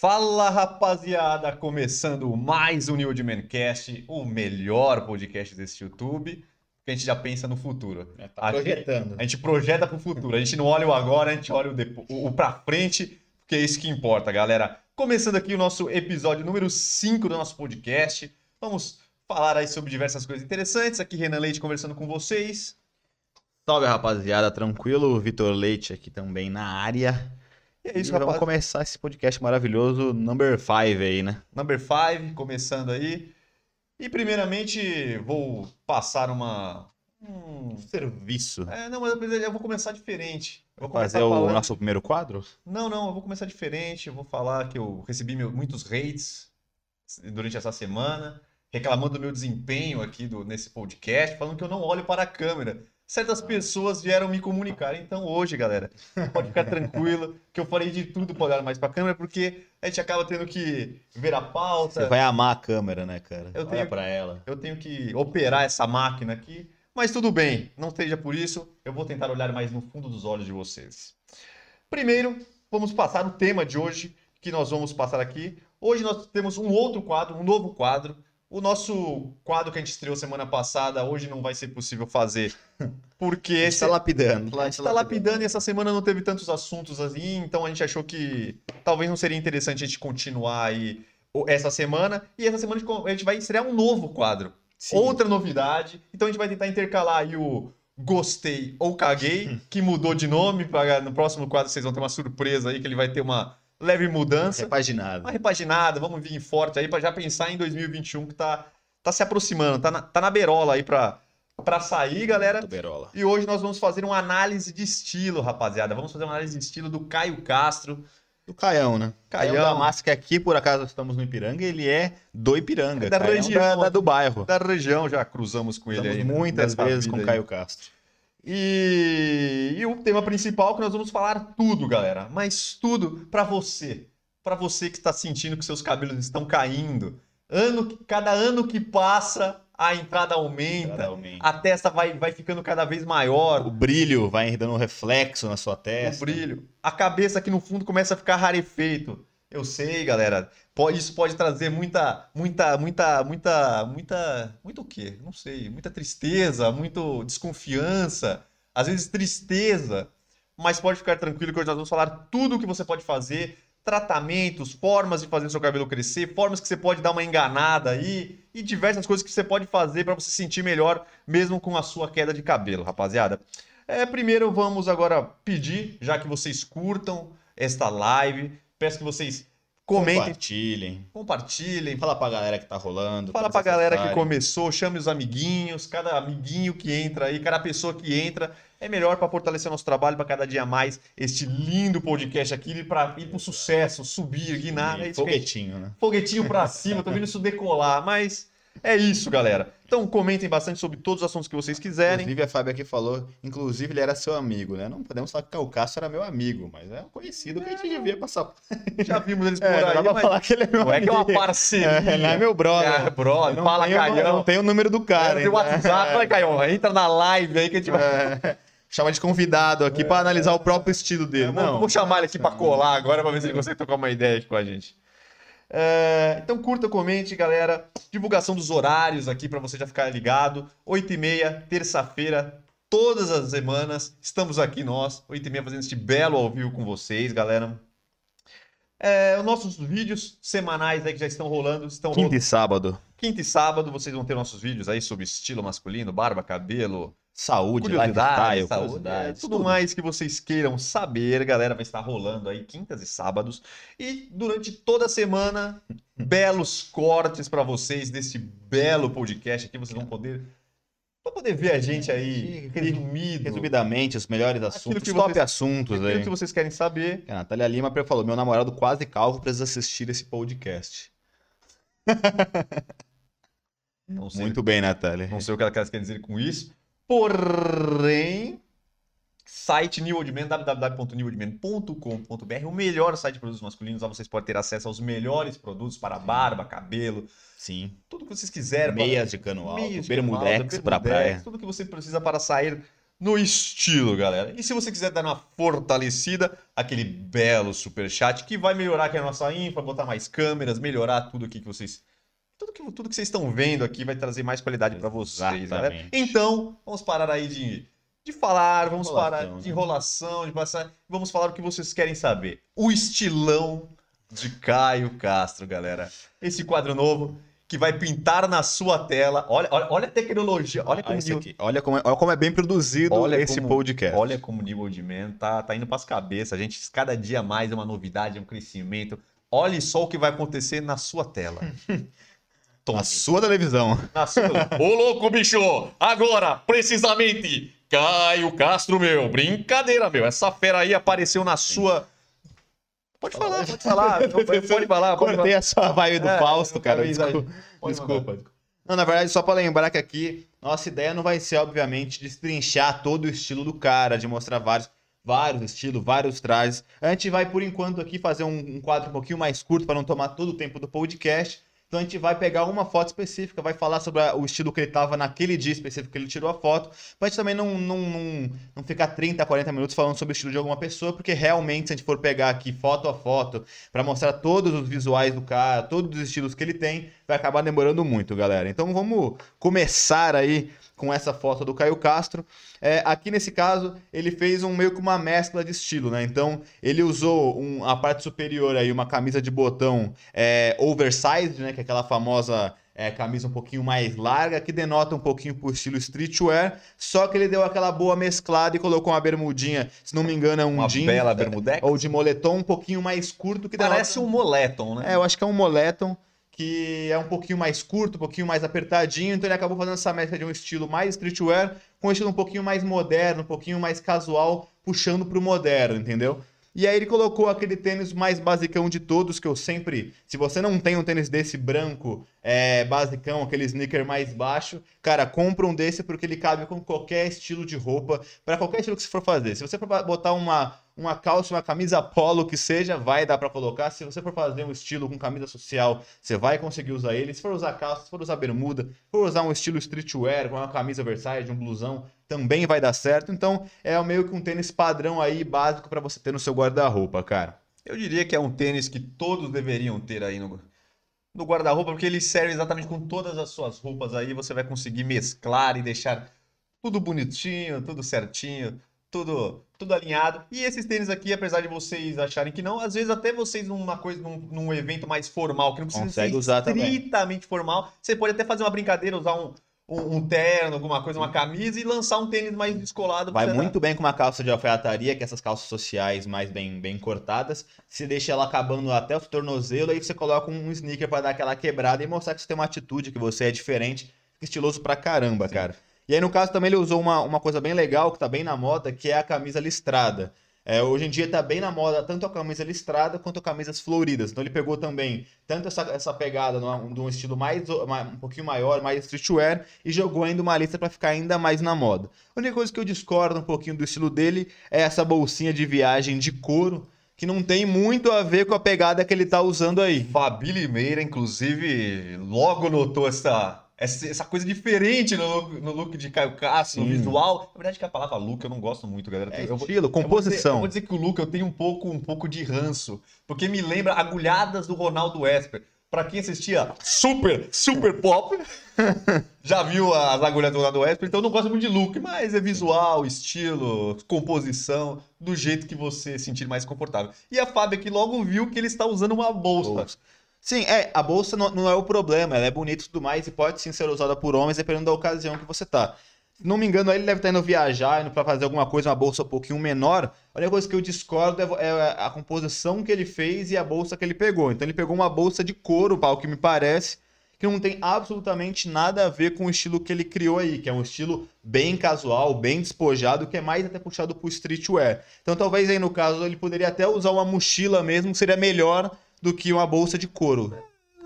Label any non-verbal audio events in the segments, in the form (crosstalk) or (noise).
Fala rapaziada, começando mais um New Old Man Cast, o melhor podcast desse YouTube, que a gente já pensa no futuro. É, tá projetando. A gente projeta pro futuro, a gente não olha o agora, a gente olha o, depo- o, o pra frente, porque é isso que importa, galera. Começando aqui o nosso episódio número 5 do nosso podcast, vamos falar aí sobre diversas coisas interessantes. Aqui Renan Leite conversando com vocês. Salve, rapaziada. Tranquilo? Vitor Leite aqui também na área. E é isso, E vamos rapaz. começar esse podcast maravilhoso, number 5 aí, né? Number 5, começando aí. E primeiramente vou passar uma. um- Serviço. É, não, mas eu vou começar diferente. Vou Fazer o falando- nosso primeiro quadro? Não, não, eu vou começar diferente. Eu vou falar que eu recebi meu- muitos hates durante essa semana, reclamando do meu desempenho aqui do, nesse podcast, falando que eu não olho para a câmera. Certas pessoas vieram me comunicar. Então hoje, galera, pode ficar tranquilo (laughs) que eu farei de tudo para olhar mais para a câmera, porque a gente acaba tendo que ver a pauta. Você vai amar a câmera, né, cara? Eu Olha pra ela. Eu tenho que operar essa máquina aqui, mas tudo bem, não seja por isso, eu vou tentar olhar mais no fundo dos olhos de vocês. Primeiro, vamos passar o tema de hoje, que nós vamos passar aqui. Hoje nós temos um outro quadro, um novo quadro. O nosso quadro que a gente estreou semana passada, hoje não vai ser possível fazer, (laughs) porque A gente esse tá lapidando. a gente tá lapidando e essa semana não teve tantos assuntos assim, então a gente achou que talvez não seria interessante a gente continuar aí essa semana. E essa semana a gente co- a gente vai estrear um novo quadro. Sim. Outra novidade. Então a gente vai tentar intercalar aí o Gostei ou Caguei, (laughs) que mudou de nome. Pra, no próximo quadro vocês vão ter uma surpresa aí, que ele vai ter uma leve mudança. Repaginado. Uma repaginada, vamos vir forte aí pra já pensar em 2021 que tá, tá se aproximando, tá na, tá na berola aí pra, pra sair, galera. Tuberola. E hoje nós vamos fazer uma análise de estilo, rapaziada. Vamos fazer uma análise de estilo do Caio Castro. Do Caião, né? Caião. Caião da Massa, que aqui por acaso estamos no Ipiranga, ele é do Ipiranga. É da Caião região. da- da- do bairro. Da região, já cruzamos com ele Estamos aí. né? muitas vezes com. Caio Castro. E... e o tema principal que nós vamos falar tudo, galera. Mas tudo pra você. Pra você que está sentindo que seus cabelos estão caindo. Ano, cada ano que passa, a entrada aumenta. Claramente. A testa vai, vai ficando cada vez maior. O brilho vai dando um reflexo na sua o testa. brilho. A cabeça aqui no fundo começa a ficar rarefeito. Eu sei, galera. Isso pode trazer muita, muita, muita, muita, muita, muito o quê? Não sei. Muita tristeza, muito desconfiança, às vezes tristeza. Mas pode ficar tranquilo que hoje nós vamos falar tudo o que você pode fazer, tratamentos, formas de fazer seu cabelo crescer, formas que você pode dar uma enganada aí e diversas coisas que você pode fazer para você se sentir melhor mesmo com a sua queda de cabelo, rapaziada. É, primeiro vamos agora pedir, já que vocês curtam esta live, peço que vocês comentem, Compartilhem. compartilhem, Fala pra galera que tá rolando. fala pra galera que começou, chame os amiguinhos, cada amiguinho que entra aí, cada pessoa que entra, é melhor para fortalecer nosso trabalho, para cada dia mais este lindo podcast aqui ir para ir pro sucesso, subir, guinar, é E Foguetinho, né? foguetinho pra cima, tô vendo isso decolar, mas é isso, galera. Então comentem bastante sobre todos os assuntos que vocês quiserem. Inclusive, a Fábio aqui falou, inclusive ele era seu amigo, né? Não podemos falar que o Cássio era meu amigo, mas é um conhecido que a gente devia passar. (laughs) Já vimos eles por É, aí, dá pra mas falar que ele é meu não é que é uma amigo. parceria. É, não é meu brother. É, brother, fala, tenho, Caião. Não tenho o número do cara. Tem o hein? WhatsApp, vai, Caio, entra na live aí que a gente vai... É, chama de convidado aqui pra analisar o próprio estilo dele. Vou- Não, Vou chamar ele aqui pra colar agora pra ver se ele consegue trocar uma ideia aqui com a gente. É, então curta, comente, galera. Divulgação dos horários aqui pra você já ficar ligado. 8h30, terça-feira, todas as semanas. Estamos aqui nós, 8h30, fazendo este belo ao vivo com vocês, galera. É, os nossos vídeos semanais aí que já estão rolando, estão rolando. Quinta e sábado. Quinta e sábado vocês vão ter nossos vídeos aí sobre estilo masculino, barba, cabelo, Saúde, curiosidade, lifestyle, saúde, é, tudo, mais que vocês queiram saber, galera, vai estar rolando aí quintas e sábados. E durante toda a semana, belos cortes para vocês desse belo podcast aqui, vocês vão poder vão poder ver a gente aí resumido, Resumidamente, os melhores assuntos, que os top vocês- assuntos aquilo aí. que vocês querem saber. A Natália Lima falou: meu namorado quase calvo precisa assistir esse podcast. (laughs) Sei, Muito bem, Natália. não sei o que elas querem dizer com isso. Porém, site New Old Man, www.newoldman.com.br, o melhor site de produtos masculinos. Lá vocês podem ter acesso aos melhores produtos para barba, cabelo, Sim. tudo que vocês quiserem. Meias de cano alto, Meias de bermudex cano alto, pra bermudex, praia. Tudo que você precisa para sair no estilo, galera. E se você quiser dar uma fortalecida, aquele belo superchat que vai melhorar aqui a nossa infra, botar mais câmeras, melhorar tudo aqui que vocês. Tudo que, tudo que vocês estão vendo aqui vai trazer mais qualidade para vocês, galera. Então, vamos parar aí de, de falar, vamos Enrolação, parar né? de enrolação, de passar. Vamos falar o que vocês querem saber. O estilão de Caio Castro, galera. Esse quadro novo que vai pintar na sua tela. Olha, olha, olha a tecnologia, olha como Olha isso o aqui. Olha como, é, olha como é bem produzido Olha esse como- podcast. Olha como o nível de man tá, tá indo pras cabeças. A gente, cada dia mais é uma novidade, é um crescimento. Olhe só o que vai acontecer na sua tela. (laughs) Tome. Na sua televisão. Na sua... (laughs) Ô louco, bicho! Agora, precisamente, Caio Castro, meu. Brincadeira, meu. Essa fera aí apareceu na sua... Pode falar, pode falar. Pode falar, pode (laughs) Cortei sua vibe do É, Fausto, cara. acabei Desculpa. Desculpa. Não, na verdade, só pra lembrar que aqui, nossa ideia não vai ser, obviamente, destrinchar todo o estilo do cara, de mostrar vários, vários estilos, vários trajes. A gente vai, por enquanto, aqui fazer um, um quadro um pouquinho mais curto para não tomar todo o tempo do podcast. Então a gente vai pegar uma foto específica, vai falar sobre a- o estilo que ele tava naquele dia específico que ele tirou a foto, pra gente também não, não, não, não ficar 30, 40 minutos falando sobre o estilo de alguma pessoa, porque realmente, se a gente for pegar aqui foto a foto, para mostrar todos os visuais do cara, todos os estilos que ele tem, vai acabar demorando muito, galera. Então vamos começar aí com essa foto do Caio Castro. É, aqui nesse caso, ele fez um meio que uma mescla de estilo, né? Então ele usou um- a parte superior aí, uma camisa de botão é, oversized, né? Que é aquela famosa é, camisa um pouquinho mais larga, que denota um pouquinho pro estilo streetwear. Só que ele deu aquela boa mesclada e colocou uma bermudinha, se não me engano, é um Uma jeans. bela é, bermudex. Ou de moletom um pouquinho mais curto, que denota... Parece um moletom, né? É, eu acho que é um moletom que é um pouquinho mais curto, um pouquinho mais apertadinho, então ele acabou fazendo essa mescla de um estilo mais streetwear com um estilo um pouquinho mais moderno, um pouquinho mais casual, puxando pro moderno, entendeu? E aí ele colocou aquele tênis mais basicão de todos, que eu sempre... Se você não tem um tênis desse branco, é, basicão, aquele sneaker mais baixo, cara, compra um desse porque ele cabe com qualquer estilo de roupa, para qualquer estilo que você for fazer. Se você for botar uma, uma calça, uma camisa polo que seja, vai dar para colocar. Se você for fazer um estilo com camisa social, você vai conseguir usar ele. Se for usar calça, se for usar bermuda, se for usar um estilo streetwear, com uma camisa oversize, um blusão, também vai dar certo. Então, é meio que um tênis padrão aí, básico para você ter no seu guarda-roupa, cara. Eu diria que é um tênis que todos deveriam ter aí no, no guarda-roupa, porque ele serve exatamente com todas as suas roupas aí. Você vai conseguir mesclar e deixar tudo bonitinho, tudo certinho, tudo, tudo alinhado. E esses tênis aqui, apesar de vocês acharem que não, às vezes até vocês numa coisa, num, num evento mais formal, que não precisa Consegue ser usar também. estritamente formal, você pode até fazer uma brincadeira, usar um, um, um terno, alguma coisa, uma camisa e lançar um tênis mais descolado. Vai muito bem com uma calça de alfaiataria, que é essas calças sociais mais bem, bem cortadas. Você deixa ela acabando até o tornozelo, aí você coloca um sneaker pra dar aquela quebrada e mostrar que você tem uma atitude, que você é diferente. Fica estiloso pra caramba, Sim. cara. E aí, no caso, também ele usou uma, uma coisa bem legal, que tá bem na moda, que é a camisa listrada. É, hoje em dia tá bem na moda tanto a camisa listrada quanto camisas floridas. Então ele pegou também tanto essa, essa pegada numa- de um estilo mais ma- um pouquinho maior, mais streetwear, e jogou ainda uma lista para ficar ainda mais na moda. A única coisa que eu discordo um pouquinho do estilo dele é essa bolsinha de viagem de couro, que não tem muito a ver com a pegada que ele tá usando aí. Fabi Limeira, inclusive, logo notou essa, essa, essa coisa diferente no look, no look de Caio Castro, no visual. Na verdade, que a palavra look eu não gosto muito, galera. É Eu vou- estilo, eu vou dizer- Eu composição. vou dizer que o look eu tenho um pouco, um pouco de ranço, porque me lembra agulhadas do Ronaldo Esper. Pra quem assistia Super, Super Pop, (laughs) já viu as agulhadas do Ronaldo Esper, então eu não gosto muito de look, mas é visual, estilo, composição, do jeito que você se sentir mais confortável. E a Fábio aqui logo viu que ele está usando uma bolsa. Bolsa. Sim, é, a bolsa não, não é o problema, ela é bonita e tudo mais e pode sim ser usada por homens dependendo da ocasião que você tá. Se não me engano, ele deve estar indo viajar, indo pra fazer alguma coisa, uma bolsa um pouquinho menor. A única coisa que eu discordo é, é a composição que ele fez e a bolsa que ele pegou. Então ele pegou uma bolsa de couro, ao que me parece, que não tem absolutamente nada a ver com o estilo que ele criou aí, que é um estilo bem casual, bem despojado, que é mais até puxado pro streetwear. Então talvez aí no caso ele poderia até usar uma mochila mesmo, que seria melhor do que uma bolsa de couro.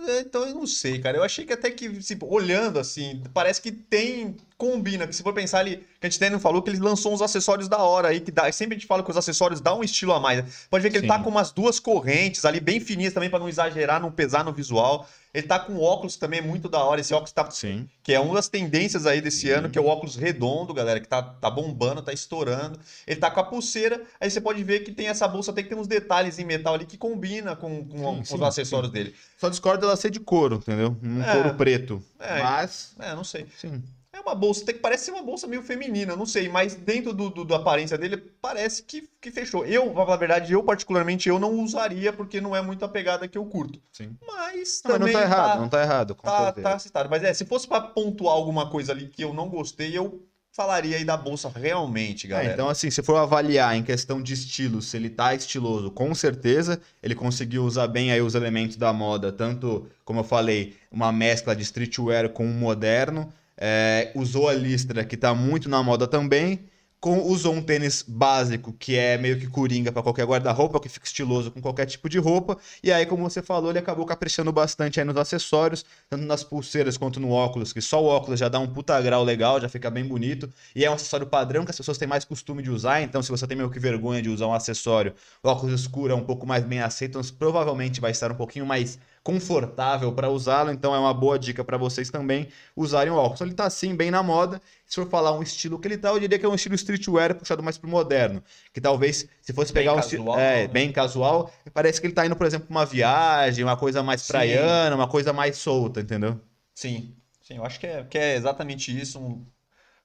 É, Então eu não sei, cara. Eu achei que até que, tipo, olhando assim, parece que tem combina. Que se for pensar ali, que a gente até não falou que ele lançou uns acessórios da hora aí, que dá, sempre a gente fala que os acessórios dão um estilo a mais. Pode ver que ele tá Sim. com umas duas correntes ali, bem fininhas também, pra não exagerar, não pesar no visual. Ele tá com óculos também, muito da hora. Esse óculos tá Sim. que é uma das tendências aí desse Uhum. ano, que é o óculos redondo, galera, que tá, tá bombando, tá estourando. Ele tá com a pulseira, aí você pode ver que tem essa bolsa, tem que ter uns detalhes em metal ali que combina com, com, Sim, com sim, os acessórios dele. Só discordo dela ser de couro, entendeu? Um É. couro preto. É. Mas, É, não sei. sim. É uma bolsa, tem que parece ser uma bolsa meio feminina, não sei, mas dentro do, do- da aparência dele parece que, que fechou. Eu, pra falar a verdade, eu particularmente eu não usaria porque não é muito a pegada que eu curto. sim. Mas Não, mas não também tá errado, não tá errado. tá, tá citado. Mas é, se fosse pra pontuar alguma coisa ali que eu não gostei, eu falaria aí da bolsa realmente, É, galera. então, assim, se for avaliar em questão de estilo, se ele tá estiloso, com certeza ele conseguiu usar bem aí os elementos da moda, tanto, como eu falei, uma mescla de streetwear com o moderno, é, usou a listra, que tá muito na moda também, com, usou um tênis básico, que é meio que coringa para qualquer guarda-roupa, que fica estiloso com qualquer tipo de roupa, e aí, como você falou, ele acabou caprichando bastante aí nos acessórios, tanto nas pulseiras quanto no óculos, que só o óculos já dá um puta grau legal, já fica bem bonito, e é um acessório padrão que as pessoas têm mais costume de usar, então se você tem meio que vergonha de usar um acessório, óculos escuro é um pouco mais bem aceito, então provavelmente vai estar um pouquinho mais confortável para usá-lo, então é uma boa dica para vocês também usarem o óculos. Ele tá assim bem na moda. Se for falar um estilo que ele tá, eu diria que é um estilo streetwear puxado mais pro moderno, que talvez se fosse Bem pegar um estilo casual, é, né? bem casual, parece que ele tá indo, por exemplo, pra uma viagem, uma coisa mais Sim. praiana, uma coisa mais solta, entendeu? Sim, sim, eu acho que é, que é exatamente isso, um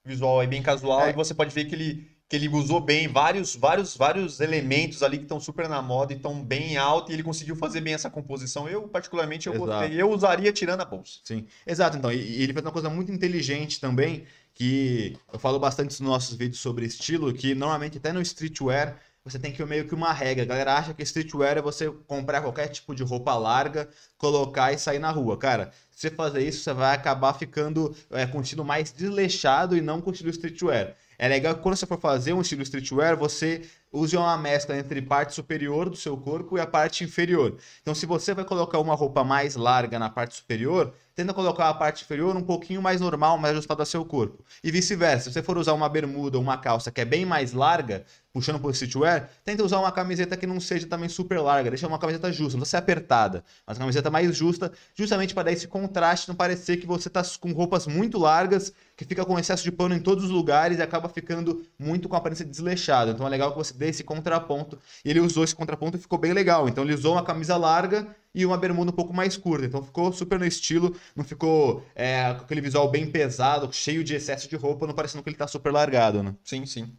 visual aí bem casual, É. e você pode ver que ele, que ele usou bem vários, vários, vários elementos ali que estão super na moda e estão bem alto, e ele conseguiu fazer bem essa composição. Eu, particularmente, eu Exato. gostei. Eu usaria tirando a bolsa. Sim, exato. Então, e, e ele fez uma coisa muito inteligente também, que eu falo bastante nos nossos vídeos sobre estilo, que normalmente até no streetwear você tem que meio que uma regra. A galera acha que streetwear é você comprar qualquer tipo de roupa larga, colocar e sair na rua. Cara, se você fazer isso, você vai acabar ficando é, com estilo mais desleixado e não com estilo streetwear. É legal que quando você for fazer um estilo streetwear, você use uma mescla entre parte superior do seu corpo e a parte inferior. Então, se você vai colocar uma roupa mais larga na parte superior, tenta colocar a parte inferior um pouquinho mais normal, mais ajustada ao seu corpo. E vice-versa. Se você for usar uma bermuda ou uma calça que é bem mais larga, puxando pro streetwear, tenta usar uma camiseta que não seja também super larga. Deixa uma camiseta justa, não precisa ser apertada, mas uma camiseta mais justa, justamente para dar esse contraste, não parecer que você tá com roupas muito largas, que fica com excesso de pano em todos os lugares e acaba ficando muito com a aparência desleixada. Então é legal que você dê esse contraponto. E ele usou esse contraponto e ficou bem legal. Então ele usou uma camisa larga e uma bermuda um pouco mais curta. Então ficou super no estilo, não ficou é, com aquele visual bem pesado, cheio de excesso de roupa, não parecendo que ele tá super largado, né? Sim, sim.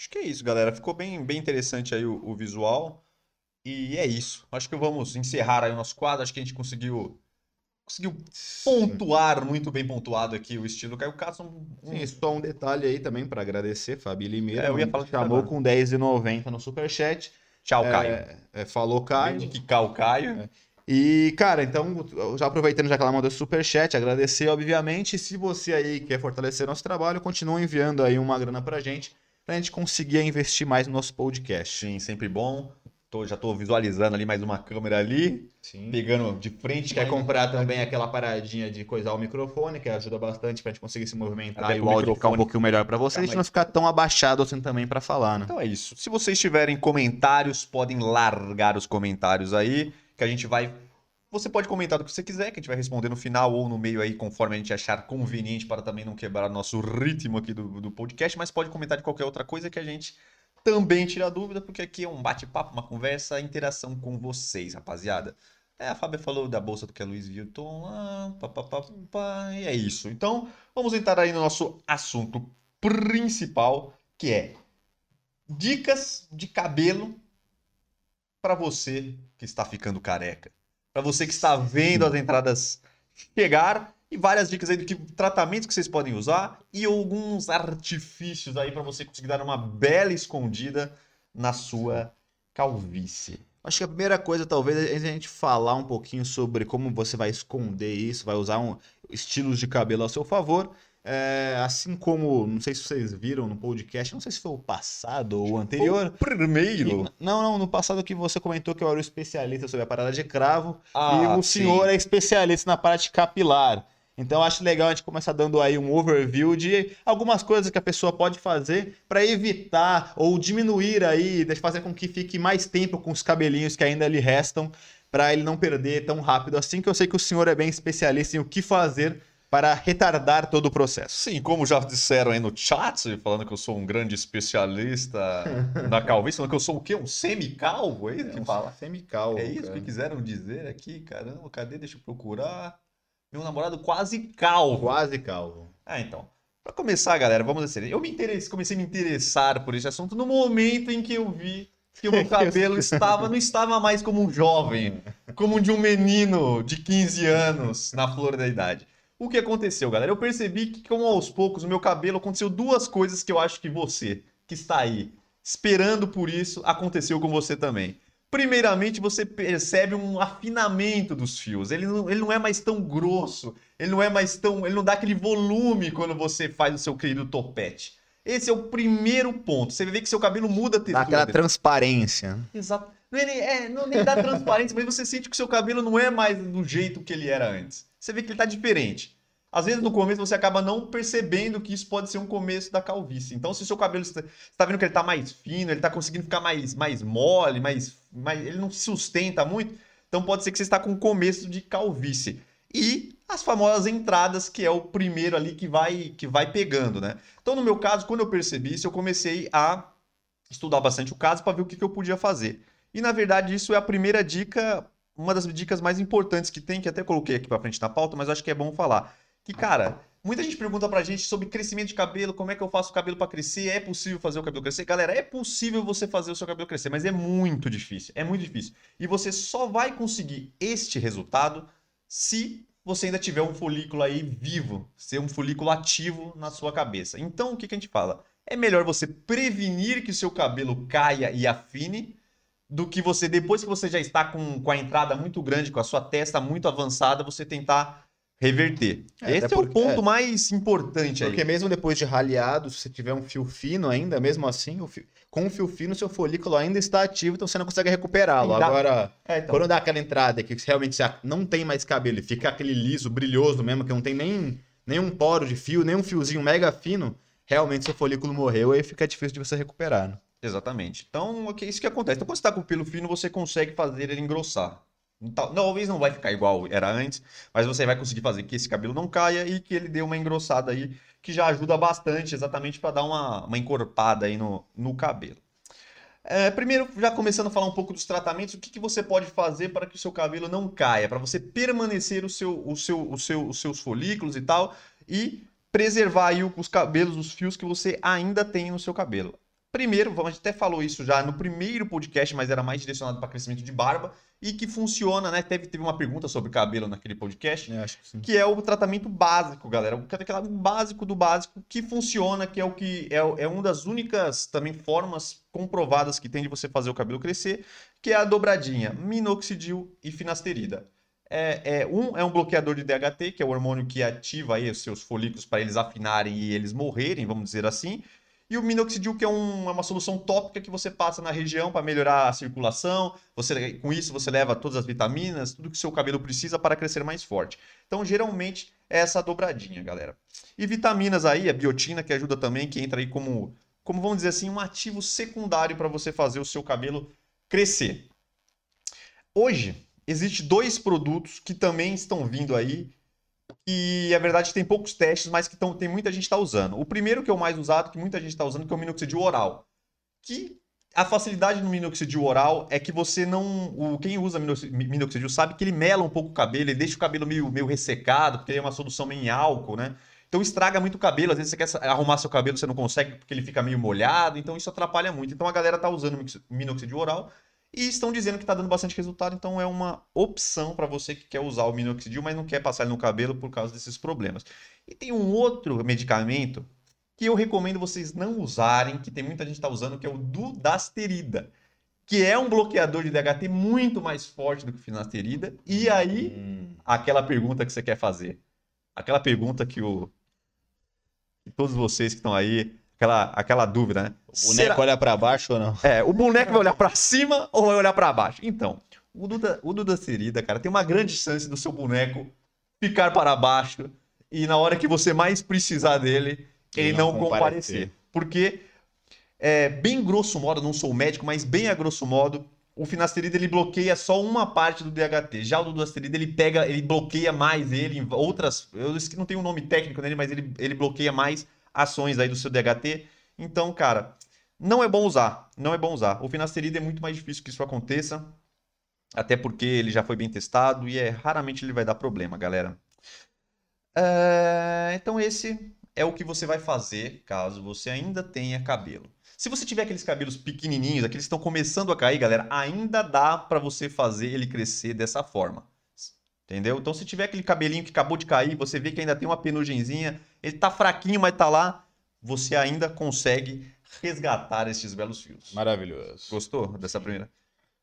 Acho que é isso, galera. Ficou bem, bem interessante aí o, o visual. E é isso. Acho que vamos encerrar aí o nosso quadro. Acho que a gente conseguiu. Conseguiu pontuar muito bem pontuado aqui o estilo Caio Castro. Um, Sim, só um detalhe aí também para agradecer, Fabi Limeira. É, eu ia falar disso chamou agora. com 10,90 no superchat. Tchau, É, Caio. é, falou Caio. Quicar o Caio. E, cara, então, já aproveitando já que ela mandou superchat, agradecer, obviamente. Se você aí quer fortalecer nosso trabalho, continua enviando aí uma grana pra gente, pra gente conseguir investir mais no nosso podcast. Sim, sempre bom. Tô- já tô visualizando ali mais uma câmera ali, Sim. pegando de frente. Quer comprar também aquela paradinha de coisar o microfone, que ajuda bastante pra gente conseguir se movimentar Até e pro o áudio ficar um pouquinho melhor pra você, a gente não ficar tão abaixado assim também pra falar, né? Então é isso. Se vocês tiverem comentários, podem largar os comentários aí, que a gente vai. Você pode comentar do que você quiser, que a gente vai responder no final ou no meio aí, conforme a gente achar conveniente, para também não quebrar nosso ritmo aqui do, do podcast, mas pode comentar de qualquer outra coisa que a gente também tira dúvida, porque aqui é um bate-papo, uma conversa, interação com vocês, rapaziada. É, a Fábia falou da bolsa do que é Luiz Vuitton lá, pá, pá, pá, pá, e é isso. Então, vamos entrar aí no nosso assunto principal, que é dicas de cabelo para você que está ficando careca. Para você que está vendo as entradas chegar e várias dicas aí do que tratamentos que vocês podem usar e alguns artifícios aí para você conseguir dar uma bela escondida na sua calvície. Acho que a primeira coisa, talvez, é a gente falar um pouquinho sobre como você vai esconder isso, vai usar um, estilos de cabelo ao seu favor. É, assim como, não sei se vocês viram no podcast, não sei se foi o passado ou o anterior. O primeiro. E- não, não, no passado que você comentou que eu era o especialista sobre a parada de cravo Ah, e o sim. senhor é especialista na parte capilar. Então acho legal a gente começar dando aí um overview de algumas coisas que a pessoa pode fazer para evitar ou diminuir aí, fazer com que fique mais tempo com os cabelinhos que ainda lhe restam, para ele não perder tão rápido assim, que eu sei que o senhor é bem especialista em o que fazer para retardar todo o processo. Sim, como já disseram aí no chat, falando que eu sou um grande especialista na (laughs) calvície, falando que eu sou o quê? Um semicalvo? É isso que fala? Semicalvo. É isso cara. que quiseram dizer aqui? Caramba, cadê? Deixa eu procurar. Meu namorado quase calvo. Quase calvo. Ah, então. Para começar, galera, vamos dizer, eu me interesse, comecei a me interessar por esse assunto no momento em que eu vi que o meu (laughs) cabelo estava não estava mais como um jovem, como de um menino de 15 anos na flor da idade. O que aconteceu, galera? Eu percebi que, como aos poucos, o meu cabelo aconteceu duas coisas que eu acho que você, que está aí, esperando por isso, aconteceu com você também. Primeiramente, você percebe um afinamento dos fios. Ele não, ele não é mais tão grosso, ele não é mais tão. Ele não dá aquele volume quando você faz o seu querido topete. Esse é o primeiro ponto. Você vê que seu cabelo muda a textura. Dá aquela transparência. Exato. Não, é, não nem dá transparência, mas você sente que o seu cabelo não é mais do jeito que ele era antes você vê que ele está diferente. Às vezes no começo você acaba não percebendo que isso pode ser um começo da calvície. Então, se o seu cabelo está tá vendo que ele está mais fino, ele está conseguindo ficar mais, mais mole, mais, mais, ele não se sustenta muito, então pode ser que você está com um começo de calvície. E as famosas entradas, que é o primeiro ali que vai que vai pegando, né? Então, no meu caso, quando eu percebi isso, eu comecei a estudar bastante o caso para ver o que, que eu podia fazer. E na verdade, isso é a primeira dica uma das dicas mais importantes que tem, que até coloquei aqui para frente na pauta, mas acho que é bom falar. Que, cara, muita gente pergunta pra gente sobre crescimento de cabelo, como é que eu faço o cabelo para crescer, é possível fazer o cabelo crescer? Galera, é possível você fazer o seu cabelo crescer, mas é muito difícil, é muito difícil. E você só vai conseguir este resultado se você ainda tiver um folículo aí vivo, ser um folículo ativo na sua cabeça. Então, o que, que a gente fala? É melhor você prevenir que o seu cabelo caia e afine do que você, depois que você já está com, com a entrada muito grande, com a sua testa muito avançada, você tentar reverter. É, Esse é porque, o ponto é, mais importante Porque aí. mesmo depois de raleado, se você tiver um fio fino ainda, mesmo assim, fio, com o fio fino, seu folículo ainda está ativo, então você não consegue recuperá-lo. Agora, é, então. quando dá aquela entrada que realmente você não tem mais cabelo e fica aquele liso, brilhoso mesmo, que não tem nem nenhum poro de fio, nem um fiozinho mega fino, realmente seu folículo morreu e fica difícil de você recuperar. Né? Exatamente. Então, é isso que acontece. Então, quando você está com o pelo fino, você consegue fazer ele engrossar. Talvez não vai ficar igual era antes, mas você vai conseguir fazer que esse cabelo não caia e que ele dê uma engrossada aí, que já ajuda bastante, exatamente para dar uma, uma encorpada aí no, no cabelo. É, primeiro, já começando a falar um pouco dos tratamentos, o que, que você pode fazer para que o seu cabelo não caia, para você permanecer o seu, o seu, o seu, os seus folículos e tal, e preservar aí os cabelos, os fios que você ainda tem no seu cabelo. Primeiro, a gente até falou isso já no primeiro podcast, mas era mais direcionado para crescimento de barba e que funciona, né? Teve, teve uma pergunta sobre cabelo naquele podcast, é, que, que, é o tratamento básico, galera. O aquele básico do básico que funciona, que é o que é, é uma das únicas também formas comprovadas que tem de você fazer o cabelo crescer, que é a dobradinha, minoxidil e finasterida. É, é, um é um bloqueador de DHT, que é o hormônio que ativa aí os seus folículos para eles afinarem e eles morrerem, vamos dizer assim. E o minoxidil, que é, um, é uma solução tópica que você passa na região para melhorar a circulação. Você, com isso, você leva todas as vitaminas, tudo que o seu cabelo precisa para crescer mais forte. Então, geralmente, é essa dobradinha, galera. E vitaminas aí, a biotina, que ajuda também, que entra aí como, como vamos dizer assim, um ativo secundário para você fazer o seu cabelo crescer. Hoje, existe dois produtos que também estão vindo aí e a verdade tem poucos testes, mas que tão, tem muita gente está usando. O primeiro que é o mais usado, que muita gente está usando, que é o minoxidil oral. Que a facilidade no minoxidil oral é que você não. O, quem usa minoxidil sabe que ele mela um pouco o cabelo, ele deixa o cabelo meio, meio ressecado, porque ele é uma solução meio em álcool, né? Então estraga muito o cabelo. Às vezes você quer arrumar seu cabelo, você não consegue porque ele fica meio molhado, então isso atrapalha muito. Então a galera tá usando minoxidil oral e estão dizendo que está dando bastante resultado, então é uma opção para você que quer usar o minoxidil, mas não quer passar ele no cabelo por causa desses problemas. E tem um outro medicamento que eu recomendo vocês não usarem, que tem muita gente está usando, que é o dudasterida, que é um bloqueador de DHT muito mais forte do que o finasterida. E aí, hum. aquela pergunta que você quer fazer, aquela pergunta que o que todos vocês que estão aí aquela, aquela dúvida, né? O boneco Será... olha para baixo ou não? É, o boneco vai olhar para cima ou vai olhar para baixo? Então, o Duda, o Duda Serida, cara, tem uma grande chance do seu boneco ficar para baixo e na hora que você mais precisar dele, ele, Ele não, não comparecer. comparecer. Porque, é, bem grosso modo, não sou médico, mas bem a grosso modo, o finasterida ele bloqueia só uma parte do DHT. Já o do duasterida ele pega, ele bloqueia mais ele em outras, eu não tenho um nome técnico nele, mas ele, ele bloqueia mais ações aí do seu DHT. Então, cara, não é bom usar, não é bom usar. O finasterida é muito mais difícil que isso aconteça, até porque ele já foi bem testado e é raramente ele vai dar problema, galera. É, então esse é o que você vai fazer caso você ainda tenha cabelo. Se você tiver aqueles cabelos pequenininhos, aqueles que estão começando a cair, galera, ainda dá pra você fazer ele crescer dessa forma. Entendeu? Então, se tiver aquele cabelinho que acabou de cair, você vê que ainda tem uma penugenzinha, ele tá fraquinho, mas tá lá, você ainda consegue resgatar esses belos fios. Maravilhoso. Gostou dessa primeira?